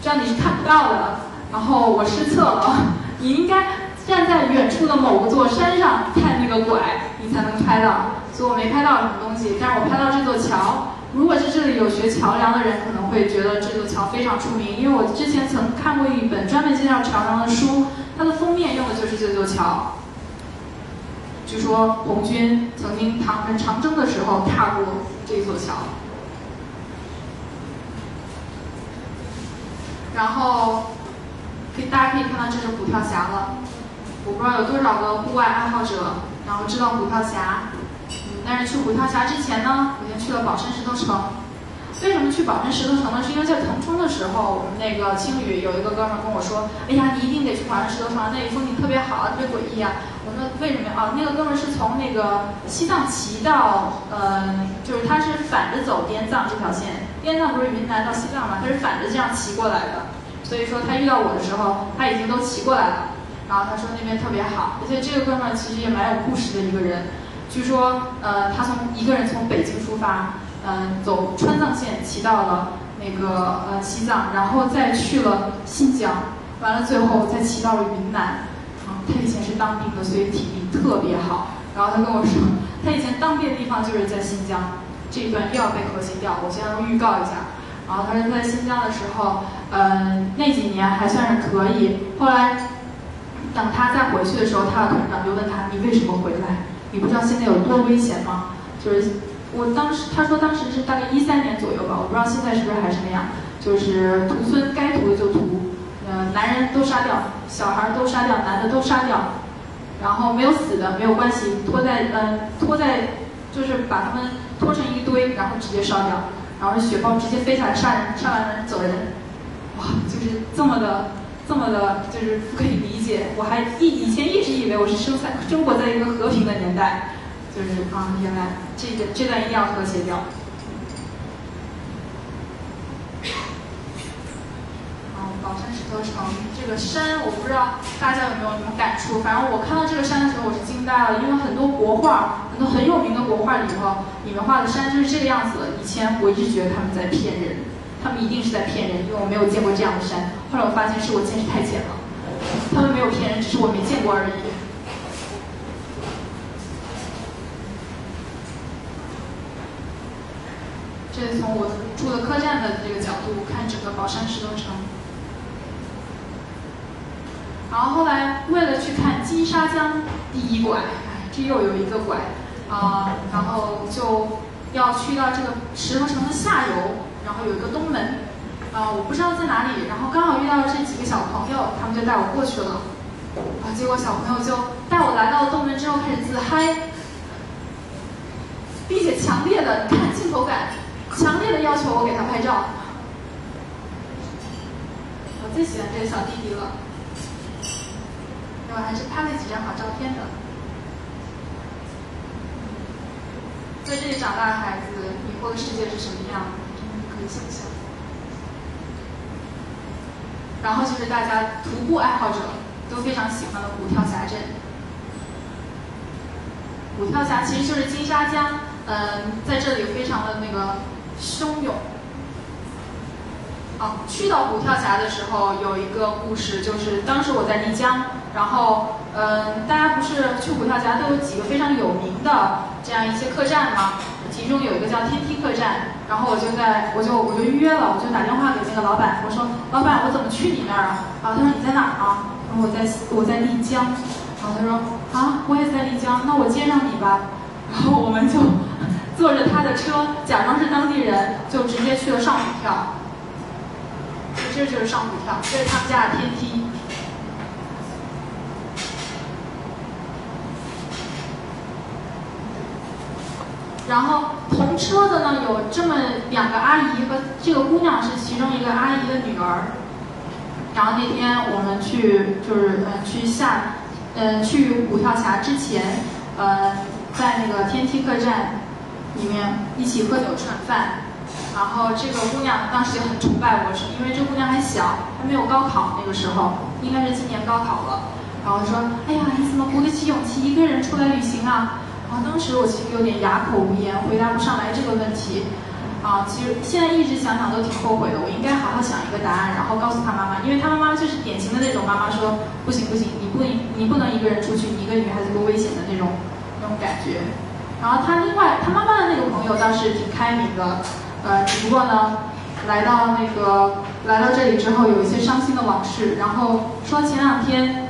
这样你是看不到的。然后我失策了，你应该站在远处的某个座山上看那个拐，你才能拍到，所以我没拍到什么东西，但是我拍到这座桥。如果是这里有学桥梁的人，可能会觉得这座桥非常出名，因为我之前曾看过一本专门介绍桥梁的书，它的封面用的就是这座桥。据说红军曾经唐人长征的时候踏过这座桥。然后，可以大家可以看到这是虎跳峡了。我不知道有多少个户外爱好者，然后知道虎跳峡。但是去虎跳峡之前呢，我先去了宝山石头城。为什么去宝山石头城呢？是因为在腾冲的时候，我们那个青旅有一个哥们跟我说：“哎呀，你一定得去宝山石头城，那里风景特别好，特别诡异啊。”我说：“为什么啊？”那个哥们是从那个西藏骑到，呃，就是他是反着走滇藏这条线，滇藏不是云南到西藏嘛，他是反着这样骑过来的。所以说他遇到我的时候，他已经都骑过来了。然后他说那边特别好，而且这个哥们其实也蛮有故事的一个人。据说，呃，他从一个人从北京出发，嗯，走川藏线骑到了那个呃西藏，然后再去了新疆，完了最后再骑到了云南。啊，他以前是当兵的，所以体力特别好。然后他跟我说，他以前当兵的地方就是在新疆。这一段又要被核心掉，我先预告一下。然后他说在新疆的时候，嗯，那几年还算是可以。后来等他再回去的时候，他的团长就问他：“你为什么回来？”你不知道现在有多危险吗？就是我当时他说当时是大概一三年左右吧，我不知道现在是不是还是那样。就是屠村该屠的就屠，呃，男人都杀掉，小孩都杀掉，男的都杀掉，然后没有死的没有关系，拖在嗯拖在就是把他们拖成一堆，然后直接烧掉，然后雪豹直接飞下来杀人，杀完人走人，哇，就是这么的。这么的，就是不可以理解。我还以以前一直以为我是生在生活在一个和平的年代，就是啊，原来这个这段一定要和谐掉。啊，宝山石头城这个山，我不知道大家有没有什么感触。反正我看到这个山的时候，我是惊呆了，因为很多国画，很多很有名的国画里头，你们画的山就是这个样子。以前我一直觉得他们在骗人。他们一定是在骗人，因为我没有见过这样的山。后来我发现是我见识太浅了，他们没有骗人，只是我没见过而已。这是从我住的客栈的这个角度看整个宝山石头城。然后后来为了去看金沙江第一拐，哎，这又有一个拐啊，然后就要去到这个石头城的下游。然后有一个东门，呃，我不知道在哪里，然后刚好遇到了这几个小朋友，他们就带我过去了。啊，结果小朋友就带我来到了东门之后开始自嗨，并且强烈的看镜头感，强烈的要求我给他拍照。我最喜欢这个小弟弟了，我还是拍了几张好照片的。在这里长大的孩子，以后的世界是什么样，想象。然后就是大家徒步爱好者都非常喜欢的虎跳峡镇。虎跳峡其实就是金沙江，嗯，在这里非常的那个汹涌。哦，去到虎跳峡的时候有一个故事，就是当时我在丽江，然后嗯，大家不是去虎跳峡都有几个非常有名的这样一些客栈吗？其中有一个叫天梯客栈，然后我就在我就我就预约了，我就打电话给那个老板，我说老板我怎么去你那儿啊？然后他说你在哪儿啊？然后我在我在丽江，然后他说啊我也在丽江，那我接上你吧。然后我们就坐着他的车，假装是当地人，就直接去了上虎跳。这就是上虎跳，这是他们家的天梯。然后同车的呢有这么两个阿姨和这个姑娘是其中一个阿姨的女儿。然后那天我们去就是呃去下，呃去虎跳峡之前，呃在那个天梯客栈里面一起喝酒吃饭。然后这个姑娘当时就很崇拜我，是因为这姑娘还小，还没有高考那个时候，应该是今年高考了。然后说：“哎呀，你怎么鼓得起勇气一个人出来旅行啊？”然后当时我其实有点哑口无言，回答不上来这个问题。啊，其实现在一直想想都挺后悔的。我应该好好想一个答案，然后告诉他妈妈，因为他妈妈就是典型的那种妈妈说：“不行不行，你不你不能一个人出去，你一个女孩子多危险的那种那种感觉。”然后他另外他妈妈的那个朋友倒是挺开明的，呃，只不过呢，来到那个来到这里之后有一些伤心的往事，然后说前两天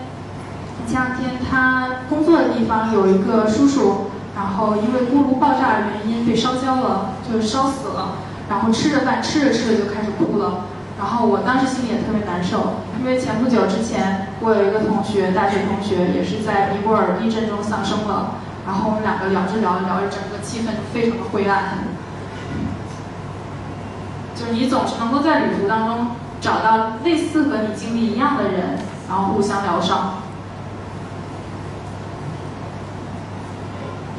前两天他工作的地方有一个叔叔。然后因为锅炉爆炸的原因被烧焦了，就是烧死了。然后吃着饭吃着吃着就开始哭了。然后我当时心里也特别难受，因为前不久之前我有一个同学，大学同学也是在尼泊尔地震中丧生了。然后我们两个聊着聊着聊着，整个气氛就非常的灰暗。就是你总是能够在旅途当中找到类似和你经历一样的人，然后互相疗伤。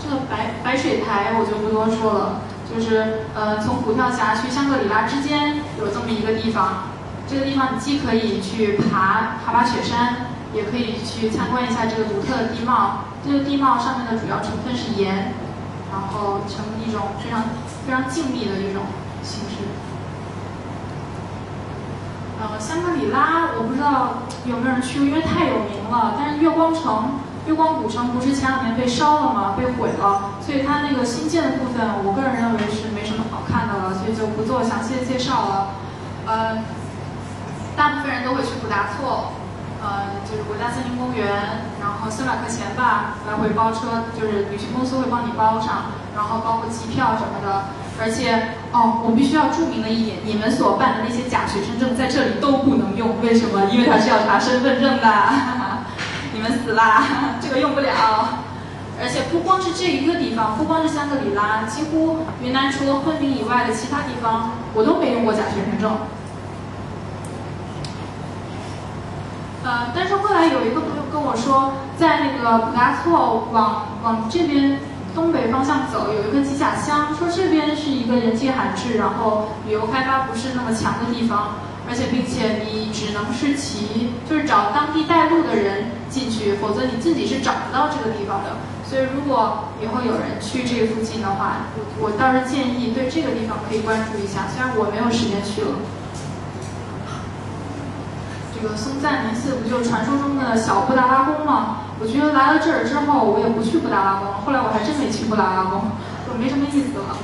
这白白水台我就不多说了，就是呃从虎跳峡去香格里拉之间有这么一个地方，这个地方你既可以去爬爬爬雪山，也可以去参观一下这个独特的地貌。这个地貌上面的主要成分是盐，然后成一种非常非常静谧的一种形式。呃，香格里拉我不知道有没有人去过，因为太有名了。但是月光城。月光古城不是前两年被烧了吗？被毁了，所以它那个新建的部分，我个人认为是没什么好看的了，所以就不做详细的介绍了。呃，大部分人都会去普达措，呃，就是国家森林公园，然后三百块钱吧，来回包车，就是旅行公司会帮你包上，然后包括机票什么的。而且，哦，我必须要注明的一点，你们所办的那些假学生证在这里都不能用，为什么？因为它是要查身份证的。你们死啦！这个用不了。而且不光是这一个地方，不光是香格里拉，几乎云南除了昆明以外的其他地方，我都没用过假学生证。呃，但是后来有一个朋友跟我说，在那个普达措往往这边东北方向走，有一个机甲乡，说这边是一个人迹罕至，然后旅游开发不是那么强的地方。而且，并且你只能是骑，就是找当地带路的人进去，否则你自己是找不到这个地方的。所以，如果以后有人去这附近的话，我倒是建议对这个地方可以关注一下。虽然我没有时间去了。这个松赞林寺不就传说中的小布达拉宫吗？我觉得来了这儿之后，我也不去布达拉宫了。后来我还真没去布达拉宫，就没什么意思了。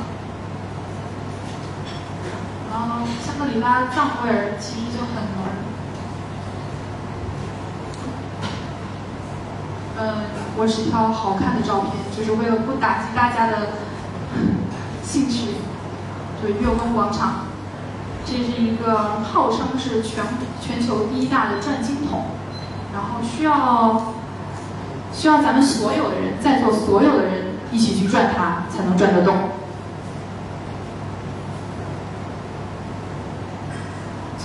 然后香格里拉藏味儿其实就很浓。嗯，我只挑好看的照片，就是为了不打击大家的兴趣。对，月光广场，这是一个号称是全全球第一大的转经筒，然后需要需要咱们所有的人，在座所有的人一起去转它，才能转得动。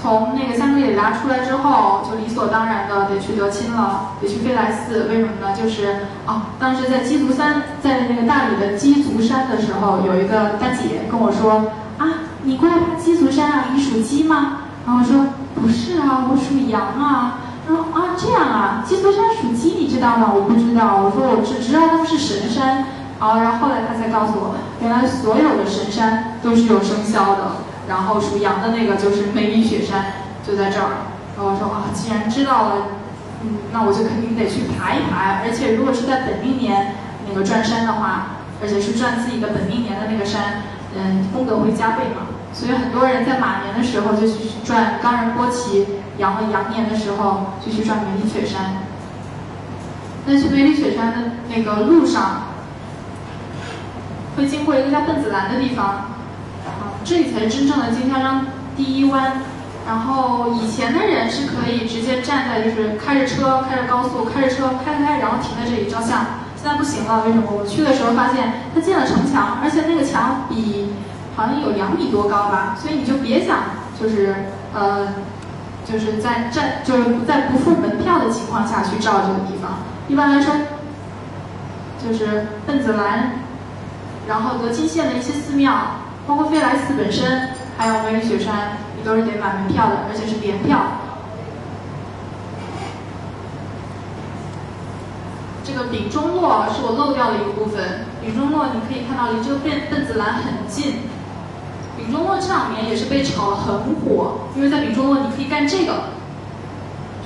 从那个香格里拉出来之后，就理所当然的得去德钦了，得去飞来寺。为什么呢？就是啊，当时在鸡足山，在那个大理的鸡足山的时候，有一个大姐跟我说啊，你过来爬鸡足山啊？你属鸡吗？然后我说不是啊，我属羊啊。他说啊，这样啊，鸡足山属鸡，你知道吗？我不知道。我说我只知道他们是神山。然后，然后后来他才告诉我，原来所有的神山都是有生肖的。然后属羊的那个就是梅里雪山，就在这儿。然后我说啊，既然知道了，嗯，那我就肯定得去爬一爬。而且如果是在本命年那个转山的话，而且是转自己的本命年的那个山，嗯，功德会加倍嘛。所以很多人在马年的时候就去转冈仁波齐，羊了羊年的时候就去转梅里雪山。那去梅里雪山的那个路上，会经过一个叫奔子栏的地方。这里才是真正的金沙江第一湾，然后以前的人是可以直接站在，就是开着车，开着高速，开着车开开，然后停在这里照相。现在不行了，为什么？我去的时候发现它建了城墙，而且那个墙比好像有两米多高吧，所以你就别想就是呃，就是在站，就是在不付门票的情况下去照这个地方。一般来说，就是奔子栏，然后德钦县的一些寺庙。包括飞来寺本身，还有梅里雪山，你都是得买门票的，而且是联票。这个丙中洛是我漏掉的一个部分。丙中洛你可以看到离这个奔奔子栏很近。丙中洛这两年也是被炒得很火，因为在丙中洛你可以干这个，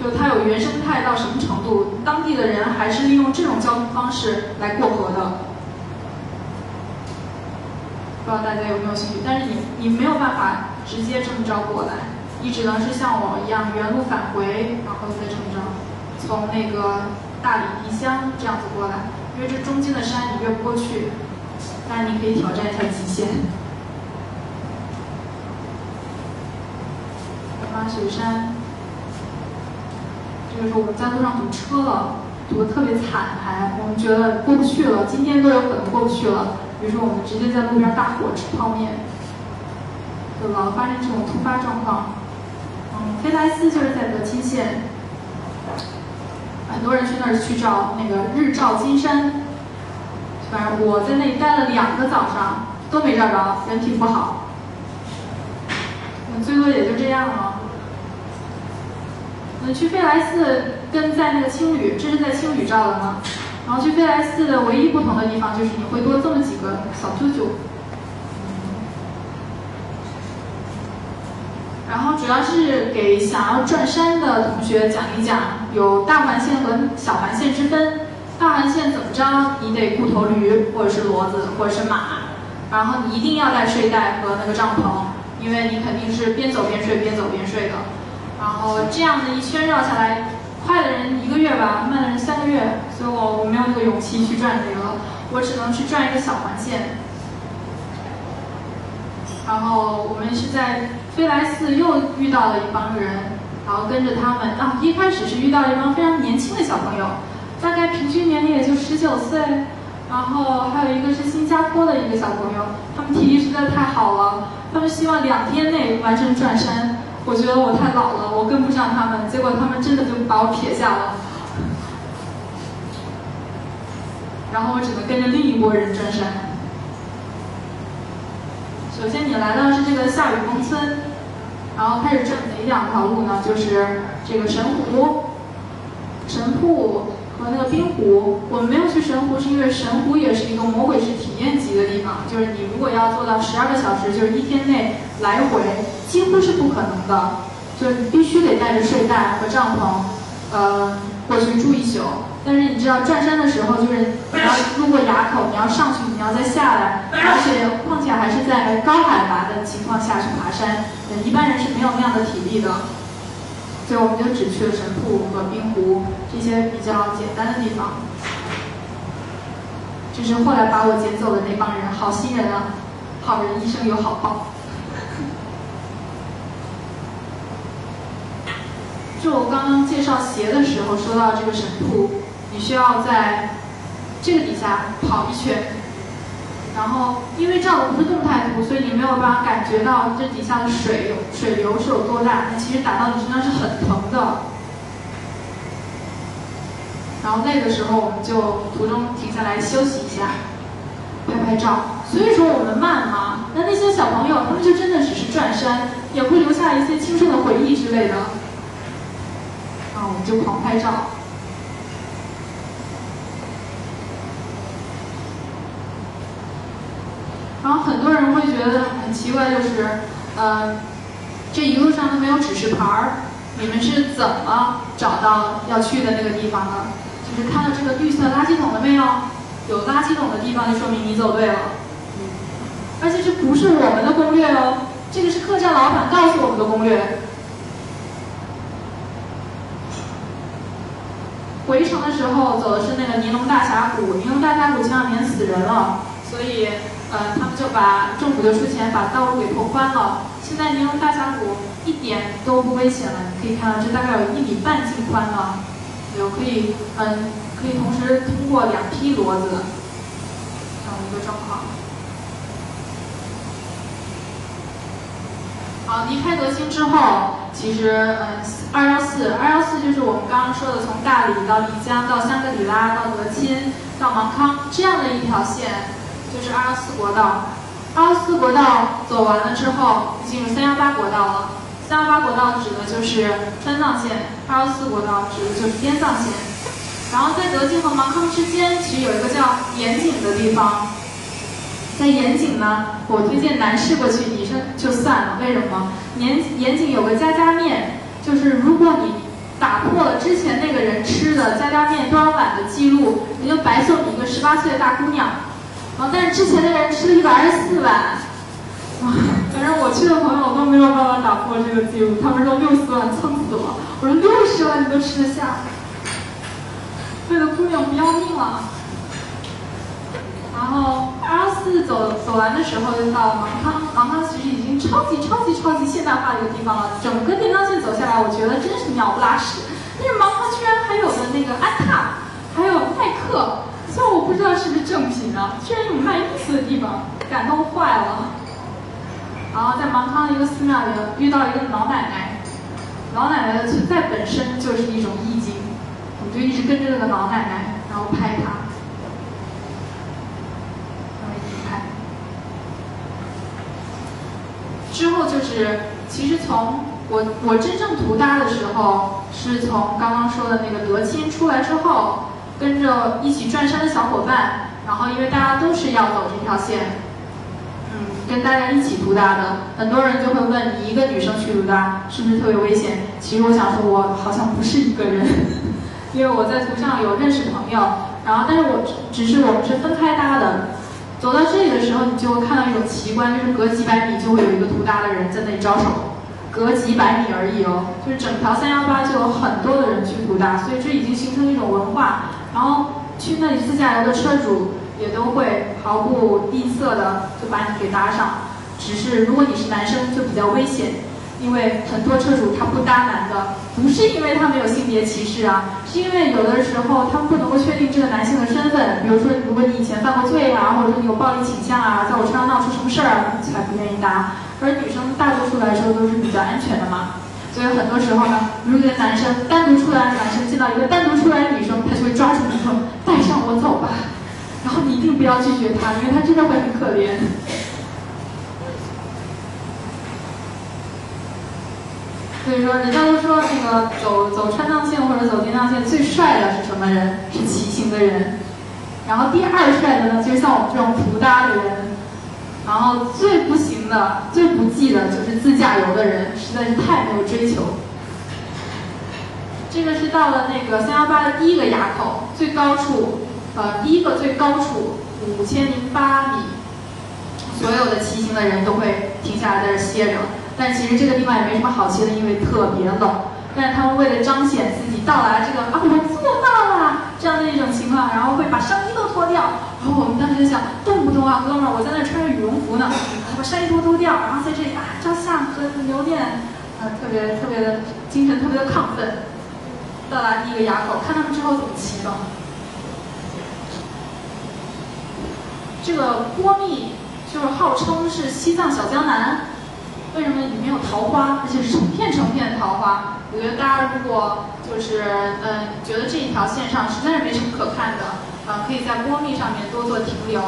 就它有原生态到什么程度，当地的人还是利用这种交通方式来过河的。不知道大家有没有兴趣，但是你你没有办法直接这么着过来，你只能是像我一样原路返回，然后再这么着从那个大理丽乡这样子过来，因为这中间的山你越不过去，但是你可以挑战一下极限。马雪山，这个是我们在路上堵车了，堵得特别惨，还我们觉得过不去了，今天都有可能过不去了。比如说，我们直接在路边大火吃泡面，就老发生这种突发状况。嗯，飞来寺就是在德钦县，很多人去那儿去照那个日照金山。反正我在那里待了两个早上，都没照着，人品不好。最多也就这样了。嗯，去飞来寺跟在那个青旅，这是在青旅照的吗？然后去飞来寺的唯一不同的地方就是你会多这么几个小啾啾，然后主要是给想要转山的同学讲一讲，有大环线和小环线之分。大环线怎么着，你得雇头驴或者是骡子或者是马，然后你一定要带睡袋和那个帐篷，因为你肯定是边走边睡边走边睡的。然后这样的一圈绕下来。快的人一个月吧，慢的人三个月，所以我我没有那个勇气去转这个，我只能去转一个小环线。然后我们是在飞来寺又遇到了一帮人，然后跟着他们啊，一开始是遇到一帮非常年轻的小朋友，大概平均年龄也就十九岁，然后还有一个是新加坡的一个小朋友，他们体力实在太好了，他们希望两天内完成转山。我觉得我太老了，我跟不上他们，结果他们真的就把我撇下了，然后我只能跟着另一拨人转山。首先你来到是这个夏雨峰村，然后开始转哪两条路呢？就是这个神湖、神瀑。和那个冰湖，我们没有去神湖，是因为神湖也是一个魔鬼式体验级的地方，就是你如果要做到十二个小时，就是一天内来回，几乎是不可能的，就是你必须得带着睡袋和帐篷，呃，过去住一宿。但是你知道转山的时候，就是你要路过垭口，你要上去，你要再下来，而且况且还是在高海拔的情况下去爬山，一般人是没有那样的体力的。所以我们就只去了神瀑和冰湖这些比较简单的地方。就是后来把我捡走的那帮人，好心人啊，好人一生有好报。就我刚刚介绍鞋的时候。说到这个神瀑，你需要在这个底下跑一圈，然后因为照的不是动态图，所以你没有办法感觉到这底下的水有水流是有多大，但其实打到你身上是很疼的。然后那个时候我们就途中停下来休息一下，拍拍照。所以说我们慢嘛，那那些小朋友他们就真的只是转山，也会留下一些青春的回忆之类的。啊，我们就狂拍照。然后很多人会觉得很奇怪，就是，呃，这一路上都没有指示牌儿，你们是怎么找到要去的那个地方的？就是看到这个绿色垃圾桶了没有？有垃圾桶的地方就说明你走对了。而且这不是我们的攻略哦，这个是客栈老板告诉我们的攻略。回程的时候走的是那个尼龙大峡谷，尼龙大峡谷前两年死人了，所以呃他们就把政府就出钱把道路给拓宽了。现在尼龙大峡谷一点都不危险了，你可以看到这大概有一米半径宽了，有可以嗯可以同时通过两批骡子，这样一个状况。好，离开德清之后，其实，嗯，二幺四，二幺四就是我们刚刚说的，从大理到丽江，到香格里拉，到德钦，到芒康这样的一条线，就是二幺四国道。二幺四国道走完了之后，进入三幺八国道了。三幺八国道指的就是川藏线，二幺四国道指的就是滇藏线。然后在德清和芒康之间，其实有一个叫盐井的地方。在盐井呢，我推荐男士过去，女生就算了。为什么？盐盐井有个家家面，就是如果你打破了之前那个人吃的家家面多少碗的记录，你就白送你一个十八岁的大姑娘。啊，但是之前那人吃了一百二十四碗，啊，反正我去的朋友都没有办法打破这个记录，他们说六十碗撑死了。我说六十碗你都吃得下？为了姑娘不要命了。然后二幺四走走完的时候，就到了芒康。芒康其实已经超级超级超级现代化的一个地方了。整个滇藏线走下来，我觉得真是鸟不拉屎。但是芒康居然还有的那个安踏，还有耐克，虽然我不知道是不是正品啊，居然有卖衣服的地方，感动坏了。然后在芒康的一个寺庙里遇到一个老奶奶，老奶奶的存在本身就是一种意境，我们就一直跟着那个老奶奶，然后拍她。然后一直拍之后就是，其实从我我真正图搭的时候，是从刚刚说的那个德钦出来之后，跟着一起转山的小伙伴，然后因为大家都是要走这条线，嗯，跟大家一起图搭的。很多人就会问，你一个女生去图搭是不是特别危险？其实我想说，我好像不是一个人，因为我在图上有认识朋友，然后但是我只是我们是分开搭的。走到这里的时候，你就会看到一种奇观，就是隔几百米就会有一个图搭的人在那里招手，隔几百米而已哦，就是整条三幺八就有很多的人去图搭，所以这已经形成一种文化。然后去那里自驾游的车主也都会毫不吝啬的就把你给搭上，只是如果你是男生就比较危险。因为很多车主他不搭男的，不是因为他没有性别歧视啊，是因为有的时候他们不能够确定这个男性的身份。比如说，如果你以前犯过罪啊，或者说你有暴力倾向啊，在我车上闹出什么事儿，才不愿意搭。而女生大多数来说都是比较安全的嘛，所以很多时候呢，如果一个男生单独出来，男生见到一个单独出来的女生，会抓住你说带上我走吧，然后你一定不要拒绝他，因为他真的会很可怜。所以说，人家都说那个走走川藏线或者走滇藏线最帅的是什么人？是骑行的人。然后第二帅的呢，就是像我们这种图搭的人。然后最不行的、最不济的就是自驾游的人，实在是太没有追求。这个是到了那个三幺八的第一个垭口，最高处，呃，第一个最高处五千零八米，所有的骑行的人都会停下来在这歇着。但其实这个地方也没什么好骑的，因为特别冷。但是他们为了彰显自己到达这个啊，我做到了这样的一种情况，然后会把上衣都脱掉。然后我们当时就想，动不动啊，哥们儿，我在那穿着羽绒服呢，把上衣脱脱掉，然后在这里啊照相和留念，呃，特别特别的精神特别的亢奋。到达第一个垭口，看他们之后怎么骑的。这个波密就是号称是西藏小江南，为什么里面有桃花，而且是成片成片的桃花？我觉得大家如果就是嗯觉得这一条线上实在是没什么可看的，啊，可以在波密上面多做停留。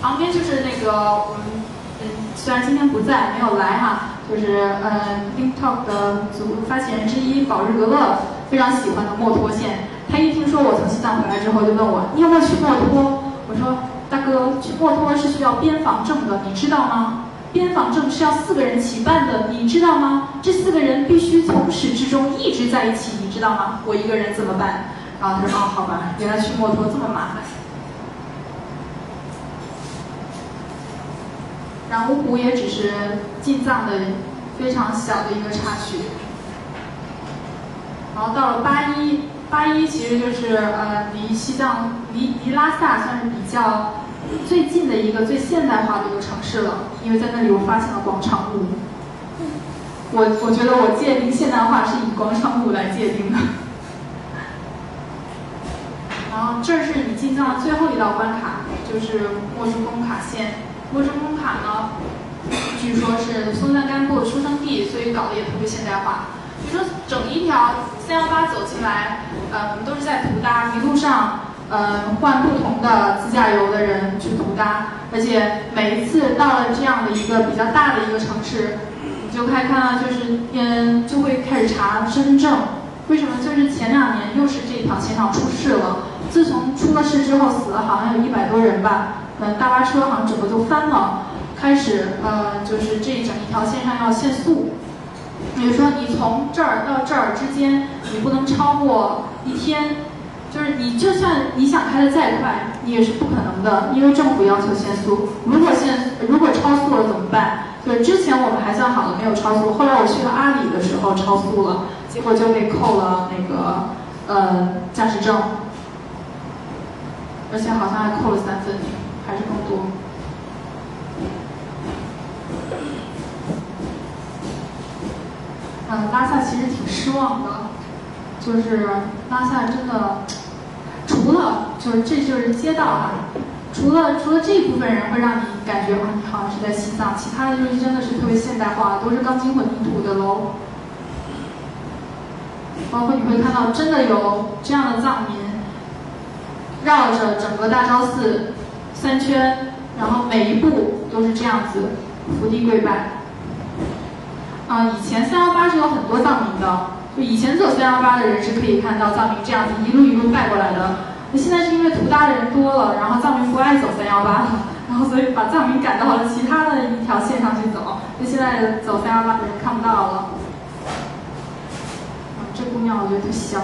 旁边就是那个我们嗯虽然今天不在没有来哈，就是嗯 TikTok 的组发起人之一宝日格勒非常喜欢的墨脱县。他一听说我从西藏回来之后，就问我你有没有去墨脱？我说大哥，去墨脱是需要边防证的，你知道吗？边防证是要四个人齐办的，你知道吗？这四个人必须从始至终一直在一起，你知道吗？我一个人怎么办？然后他说哦，好吧，原来去墨脱这么麻烦。然乌湖也只是进藏的非常小的一个插曲。然后到了八一，八一其实就是呃离西藏离离拉萨算是比较最近的一个最现代化的一个城市了，因为在那里我发现了广场舞。我我觉得我界定现代化是以广场舞来界定的。然后这是你进藏的最后一道关卡，就是墨竹工卡线。墨竹工卡呢，据说是松赞干布出生地，所以搞得也特别现代化。比如说整一条三幺八走进来，呃，我们都是在图搭，一路上，呃，换不同的自驾游的人去图搭，而且每一次到了这样的一个比较大的一个城市，你就开看到就是，嗯，就会开始查身份证。为什么？就是前两年又是这条线上出事了。自从出了事之后，死了好像有一百多人吧。嗯，大巴车好像整个就翻了。开始，呃，就是这整一条线上要限速。比如说，你从这儿到这儿之间，你不能超过一天。就是你就算你想开的再快，你也是不可能的，因为政府要求限速。如果限，如果超速了怎么办？就是之前我们还算好的，没有超速。后来我去了阿里的时候超速了，结果就被扣了那个呃驾驶证，而且好像还扣了三分，还是更多。嗯，拉萨其实挺失望的，就是拉萨真的，除了就是这就是街道啊，除了除了这部分人会让你感觉啊，你好像是在西藏，其他的就是真的是特别现代化，都是钢筋混凝土的楼，包括你会看到真的有这样的藏民，绕着整个大昭寺三圈，然后每一步都是这样子伏地跪拜。啊，以前三幺八是有很多藏民的，就以前走三幺八的人是可以看到藏民这样子一路一路拜过来的。那现在是因为图搭的人多了，然后藏民不爱走三幺八了，然后所以把藏民赶到了其他的一条线上去走，就现在走三幺八的人看不到了。啊，这姑娘我觉得特香。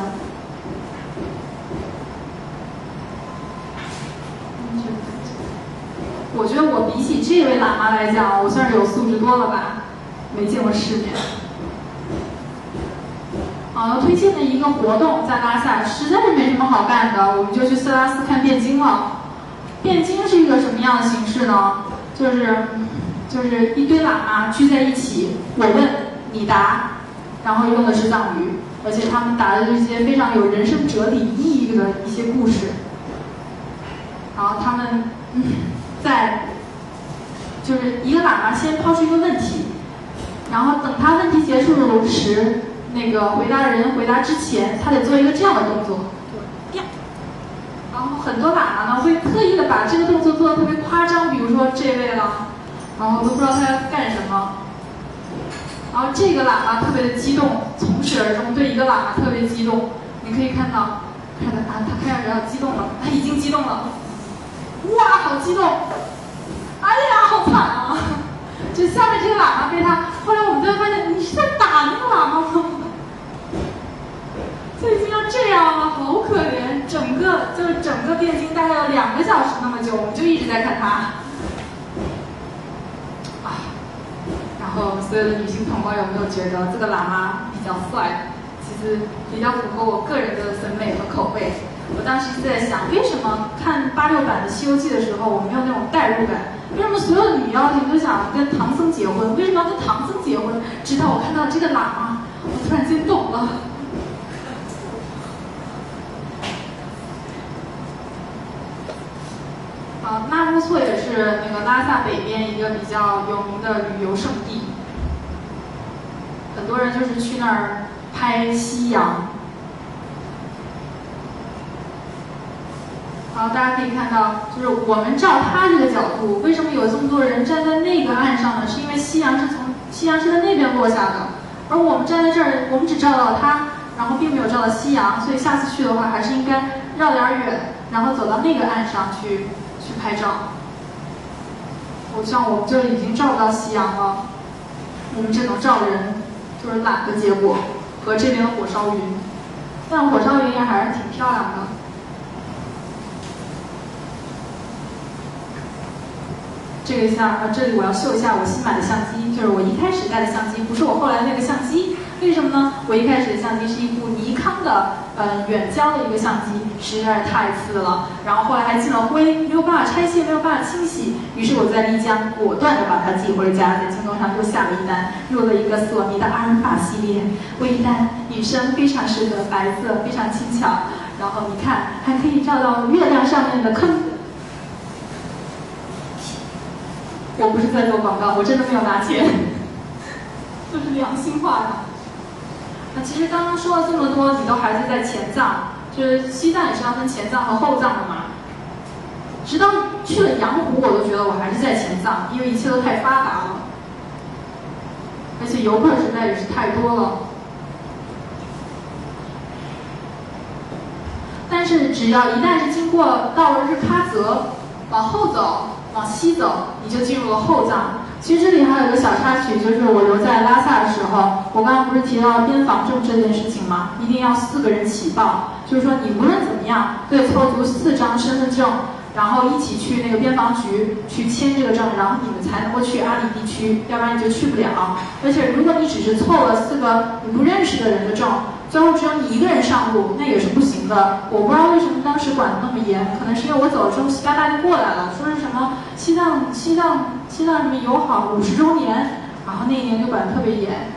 我觉得我比起这位喇嘛来讲，我算是有素质多了吧。没见过世面。好，推荐的一个活动在拉萨，实在是没什么好干的，我们就去色拉寺看辩经了。辩经是一个什么样的形式呢？就是，就是一堆喇嘛聚在一起，我问你答，然后用的是藏语，而且他们答的这些非常有人生哲理意义的一些故事。然后他们在，就是一个喇嘛先抛出一个问题。然后等他问题结束的同时，那个回答的人回答之前，他得做一个这样的动作，然后很多喇叭呢会特意的把这个动作做的特别夸张，比如说这位了，然后都不知道他要干什么。然后这个喇叭特别的激动，从始而终对一个喇叭特别激动。你可以看到，看到啊，他看上去要激动了，他已经激动了，哇，好激动！哎呀，好惨啊！就下面这个喇嘛被他，后来我们就发现你是在打那个喇嘛吗？就已经要这样了，好可怜。整个就是整个辩经大概有两个小时那么久，我们就一直在看他。啊，然后所有的女性同胞有没有觉得这个喇嘛比较帅？其实比较符合我个人的审美和口味。我当时就在想为什么看八六版的西游记的时候我没有那种代入感？为什么所有女妖精都想跟唐僧结婚？为什么要跟唐僧结婚？直到我看到这个喇嘛我突然间懂了。好纳木错也是那个拉萨北边一个比较有名的旅游胜地。很多人就是去那儿拍夕阳好，大家可以看到，就是我们照它这个角度，为什么有这么多人站在那个岸上呢？是因为夕阳是从夕阳是在那边落下的，而我们站在这儿，我们只照到它，然后并没有照到夕阳，所以下次去的话，还是应该绕点远，然后走到那个岸上去去拍照。我像我们这里已经照不到夕阳了，我们只能照人，就是懒的结果和这边的火烧云，但火烧云也还是挺漂亮的。这个像呃，这里我要秀一下我新买的相机，就是我一开始带的相机，不是我后来那个相机。为什么呢？我一开始的相机是一部尼康的呃远焦的一个相机，实在是太次了。然后后来还进了灰，没有办法拆卸，没有办法清洗。于是我在丽江果断的把它寄回家，在京东上又下了一单，入了一个索尼的阿尔法系列微单，女生非常适合，白色非常轻巧。然后你看，还可以照到月亮上面的坑。我不是在做广告，我真的没有拿钱，就是良心话呀。那其实刚刚说了这么多，你都还是在前藏，就是西藏也是要分前藏和后藏的嘛。直到去了羊湖，我都觉得我还是在前藏，因为一切都太发达了，而且游客实在也是太多了。但是只要一旦是经过到了日喀则，往后走。往西走，你就进入了后藏。其实这里还有一个小插曲，就是我留在拉萨的时候，我刚刚不是提到边防证这件事情吗？一定要四个人起报，就是说你无论怎么样，对凑足四张身份证。然后一起去那个边防局去签这个证，然后你们才能够去阿里地区，要不然你就去不了。而且如果你只是凑了四个你不认识的人的证，最后只有你一个人上路，那也是不行的。我不知道为什么当时管的那么严，可能是因为我走了之后，习大大就过来了，说是什么西藏西藏西藏什么友好五十周年，然后那一年就管的特别严。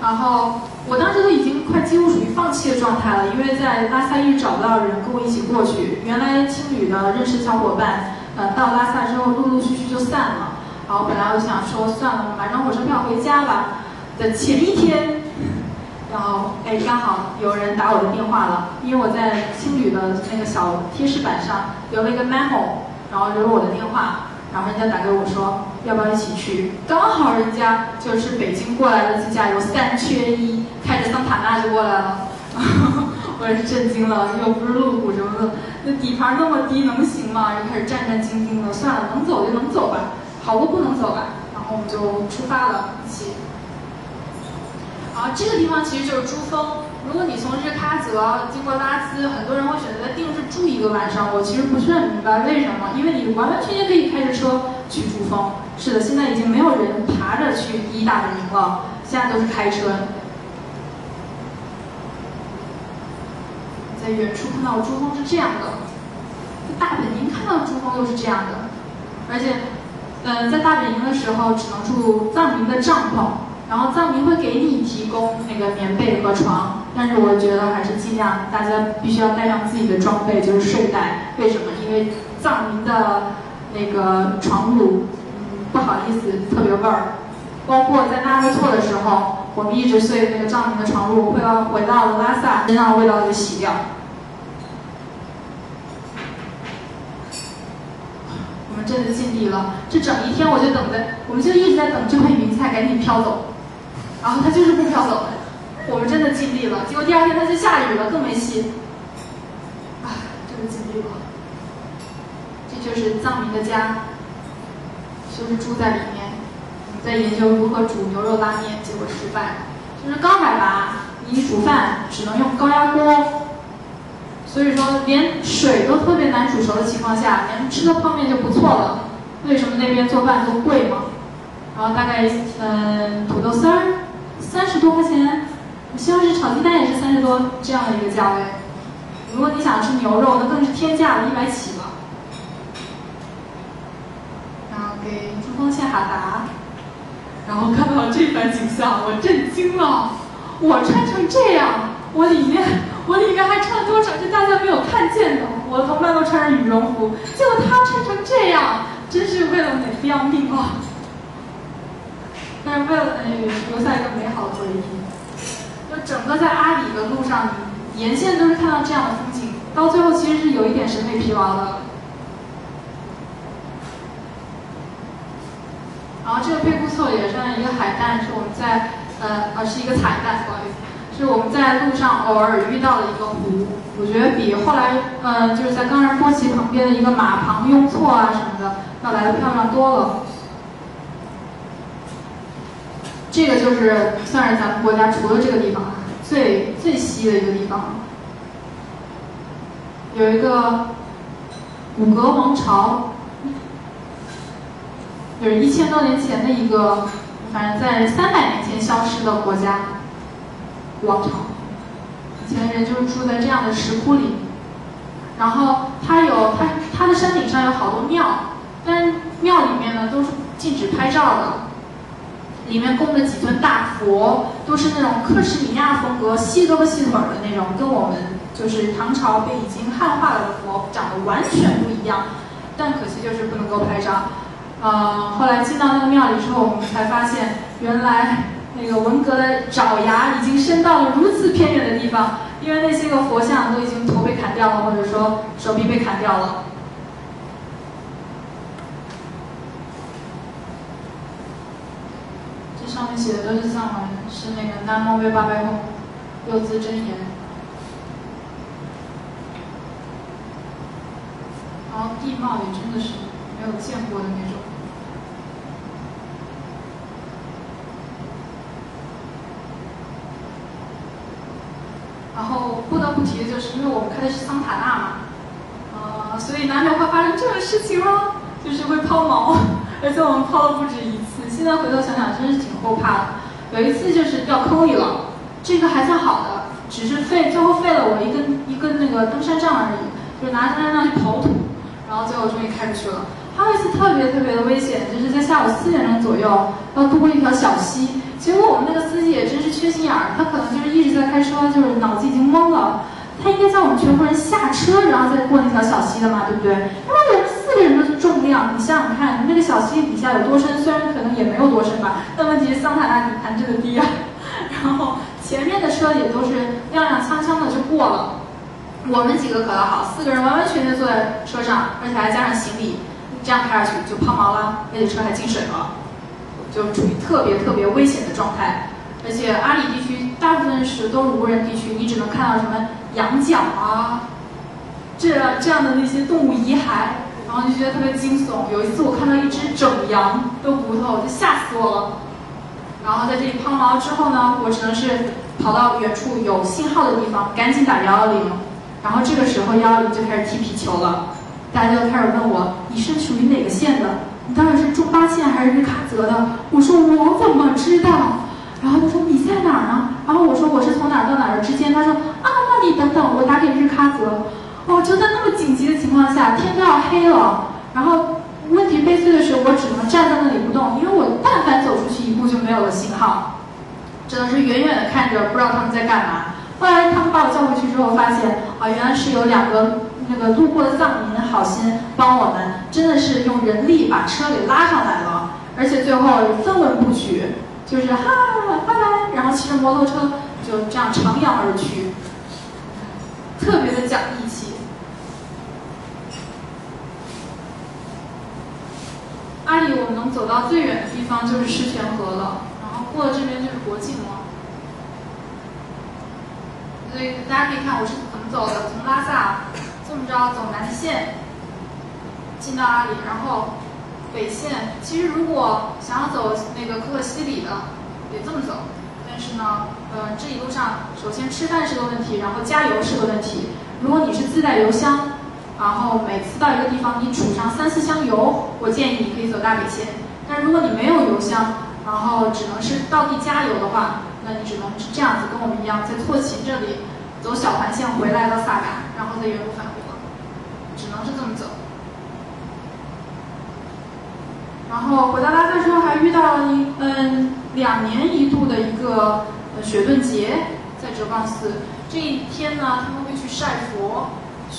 然后我当时都已经快几乎属于放弃的状态了，因为在拉萨一直找不到人跟我一起过去。原来青旅的认识小伙伴，呃，到拉萨之后陆陆续续就散了。然后本来我想说算了，买张火车票回家吧。的前一天，然后哎，刚好有人打我的电话了，因为我在青旅的那个小贴士板上留了一个 memo，然后留了我的电话。然后人家打给我说，要不要一起去？刚好人家就是北京过来的自驾游，三缺一，开着桑塔纳就过来了。我也是震惊了，又不是路虎什么的，那底盘那么低，能行吗？又开始战战兢兢的。算了，能走就能走吧，好过不能走吧。然后我们就出发了，一起。好，这个地方其实就是珠峰。如果你从日喀则经过拉孜，很多人会选择在定日住一个晚上。我其实不是很明白为什么，因为你完完全全可以开着车去珠峰。是的，现在已经没有人爬着去第一大本营了，现在都是开车。在远处看到珠峰是这样的，大本营看到珠峰又是这样的，而且，嗯，在大本营的时候只能住藏民的帐篷。然后藏民会给你提供那个棉被和床，但是我觉得还是尽量大家必须要带上自己的装备，就是睡袋。为什么？因为藏民的那个床褥，不好意思，特别味儿。包括在纳木错的时候，我们一直睡那个藏民的床褥，会要回到了拉萨，身上的味道就洗掉。我们真的尽力了，这整一天我就等着，我们就一直在等这块云彩赶紧飘走。然后它就是不飘走，我们真的尽力了。结果第二天它就下雨了，更没戏。啊，真的尽力了。这就是藏民的家，就是住在里面。在研究如何煮牛肉拉面，结果失败。就是高海拔，你煮饭只能用高压锅，所以说连水都特别难煮熟的情况下，连吃的泡面就不错了。为什么那边做饭都贵吗？然后大概嗯，土豆丝儿。三十多块钱，西红柿炒鸡蛋也是三十多这样的一个价位。如果你想吃牛肉，那更是天价了，一百起吧。然后给珠峰献哈达，然后看到这番景象，我震惊了。我穿成这样，我里面我里面还穿多少是大家没有看见的。我的同伴都穿着羽绒服，结果他穿成这样，真是为了美不要命啊！但是为了留下一个美好的回忆，就整个在阿里的路上，沿线都是看到这样的风景，到最后其实是有一点审美疲劳的。然后这个贝库措也算一个海蛋，是我们在呃，呃是一个彩蛋，不好意思，是我们在路上偶尔遇到的一个湖。我觉得比后来呃就是在冈仁波齐旁边的一个马旁雍措啊什么的要来的漂亮多了。这个就是算是咱们国家除了这个地方最最西的一个地方，有一个古格王朝。就是一千多年前的一个，反正在三百年前消失的国家王朝。以前人就是住在这样的石窟里，然后它有它它的山顶上有好多庙，但是庙里面呢都是禁止拍照的，里面供的几尊大佛都是那种克什米亚风格、细胳膊细腿的那种，跟我们就是唐朝被已经汉化了的佛长得完全不一样，但可惜就是不能够拍照。呃，后来进到那个庙里之后，我们才发现，原来那个文革的爪牙已经伸到了如此偏远的地方，因为那些个佛像都已经头被砍掉了，或者说手臂被砍掉了。这上面写的都是藏文，是那个南无威巴拜吽，六字真言。然后地貌也真的是没有见过的那种。然后不得不提的就是，因为我们开的是桑塔纳嘛，呃，所以难免会发生这种事情咯，就是会抛锚，而且我们抛了不止一。现在回头想想，真是挺后怕的。有一次就是掉坑里了，这个还算好的，只是费最后费了我一根一根那个登山杖而已，就是拿登山杖去刨土，然后最后终于开出去了。还有一次特别特别的危险，就是在下午四点钟左右要渡过一条小溪。结果我们那个司机也真是缺心眼儿，他可能就是一直在开车，就是脑子已经懵了。他应该叫我们全部人下车，然后再过那条小溪的嘛，对不对？四个人的重量，你想想看，那个小溪底下有多深？虽然可能也没有多深吧，但问题是桑塔纳底盘真的低啊。然后前面的车也都是踉踉跄跄的就过了，我们几个可倒好，四个人完完全全坐在车上，而且还加上行李。这样开下去就抛锚了，而且车还进水了，就处于特别特别危险的状态。而且阿里地区大部分是都是无人地区，你只能看到什么羊角啊，这这样的那些动物遗骸，然后就觉得特别惊悚。有一次我看到一只整羊的骨头，就吓死我了。然后在这里抛锚之后呢，我只能是跑到远处有信号的地方，赶紧打幺幺零。然后这个时候幺幺零就开始踢皮球了。大家就开始问我，你是属于哪个县的？你到底是中巴县还是日喀则的？我说我怎么知道？然后他说你在哪儿呢？然后我说我是从哪儿到哪儿之间。他说啊，那你等等，我打给日喀则。哦，就在那么紧急的情况下，天都要黑了。然后问题被碎的时候，我只能站在那里不动，因为我但凡走出去一步就没有了信号，只能是远远的看着，不知道他们在干嘛。后来他们把我叫回去之后，发现啊，原来是有两个。那个路过的藏民好心帮我们，真的是用人力把车给拉上来了，而且最后分文不取，就是哈拜拜，然后骑着摩托车就这样长扬而去，特别的讲义气。阿里我们能走到最远的地方就是狮泉河了，然后过了这边就是国境了，所以大家可以看我是怎么走的，从拉萨。这么着走南线进到阿里，然后北线其实如果想要走那个可可西里的，也这么走。但是呢，呃，这一路上首先吃饭是个问题，然后加油是个问题。如果你是自带油箱，然后每次到一个地方你储上三四箱油，我建议你可以走大北线。但如果你没有油箱，然后只能是到地加油的话，那你只能是这样子，跟我们一样，在错勤这里走小环线回来到萨嘎，然后再原路返回。只能是这么走，然后回到拉萨之后，还遇到了一嗯两年一度的一个雪顿节，在哲蚌寺这一天呢，他们会去晒佛，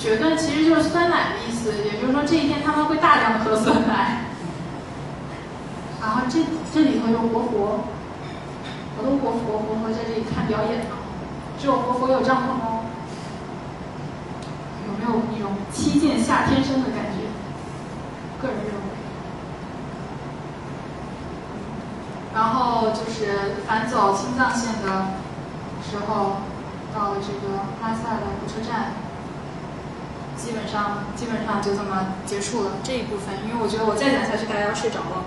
雪顿其实就是酸奶的意思，也就是说这一天他们会大量的喝酸奶。然后这这里头有活佛，好多活佛活佛在这里看表演呢。只有活佛有帐篷哦。有没有一种七剑下天生的感觉？个人认为。然后就是返走青藏线的时候，到了这个拉萨的火车站，基本上基本上就这么结束了这一部分。因为我觉得我再讲下去，大家要睡着了。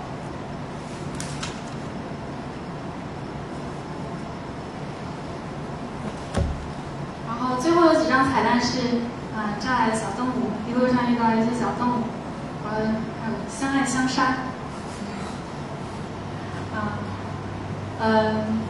然后最后有几张彩蛋是，啊，障碍的小动物，一路上遇到一些小动物，呃，还有相爱相杀。啊嗯，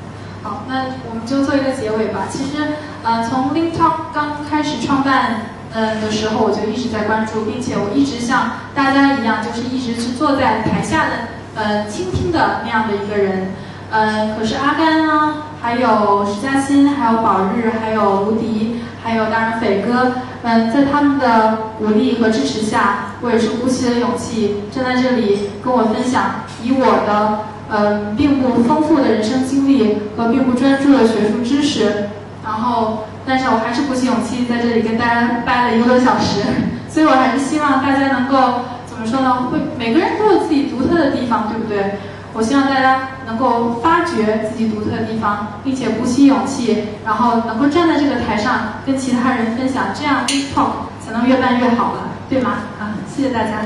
好，那我们就做一个结尾吧。其实，呃，从 Link Talk 刚开始创办，嗯的时候，我就一直在关注，并且我一直像大家一样，就是一直是坐在台下的，呃，倾听的那样的一个人。嗯，可是阿甘呢，还有石嘉欣，还有宝日，还有卢迪，还有当然斐哥，嗯，在他们的鼓励和支持下，我也是鼓起了勇气，站在这里跟我分享，以我的。嗯，并不丰富的人生经历和并不专注的学术知识，然后，但是我还是鼓起勇气在这里跟大家掰了一个多小时，所以我还是希望大家能够怎么说呢？会每个人都有自己独特的地方，对不对？我希望大家能够发掘自己独特的地方，并且鼓起勇气，然后能够站在这个台上跟其他人分享，这样 talk 才能越办越好了，对吗？啊，谢谢大家。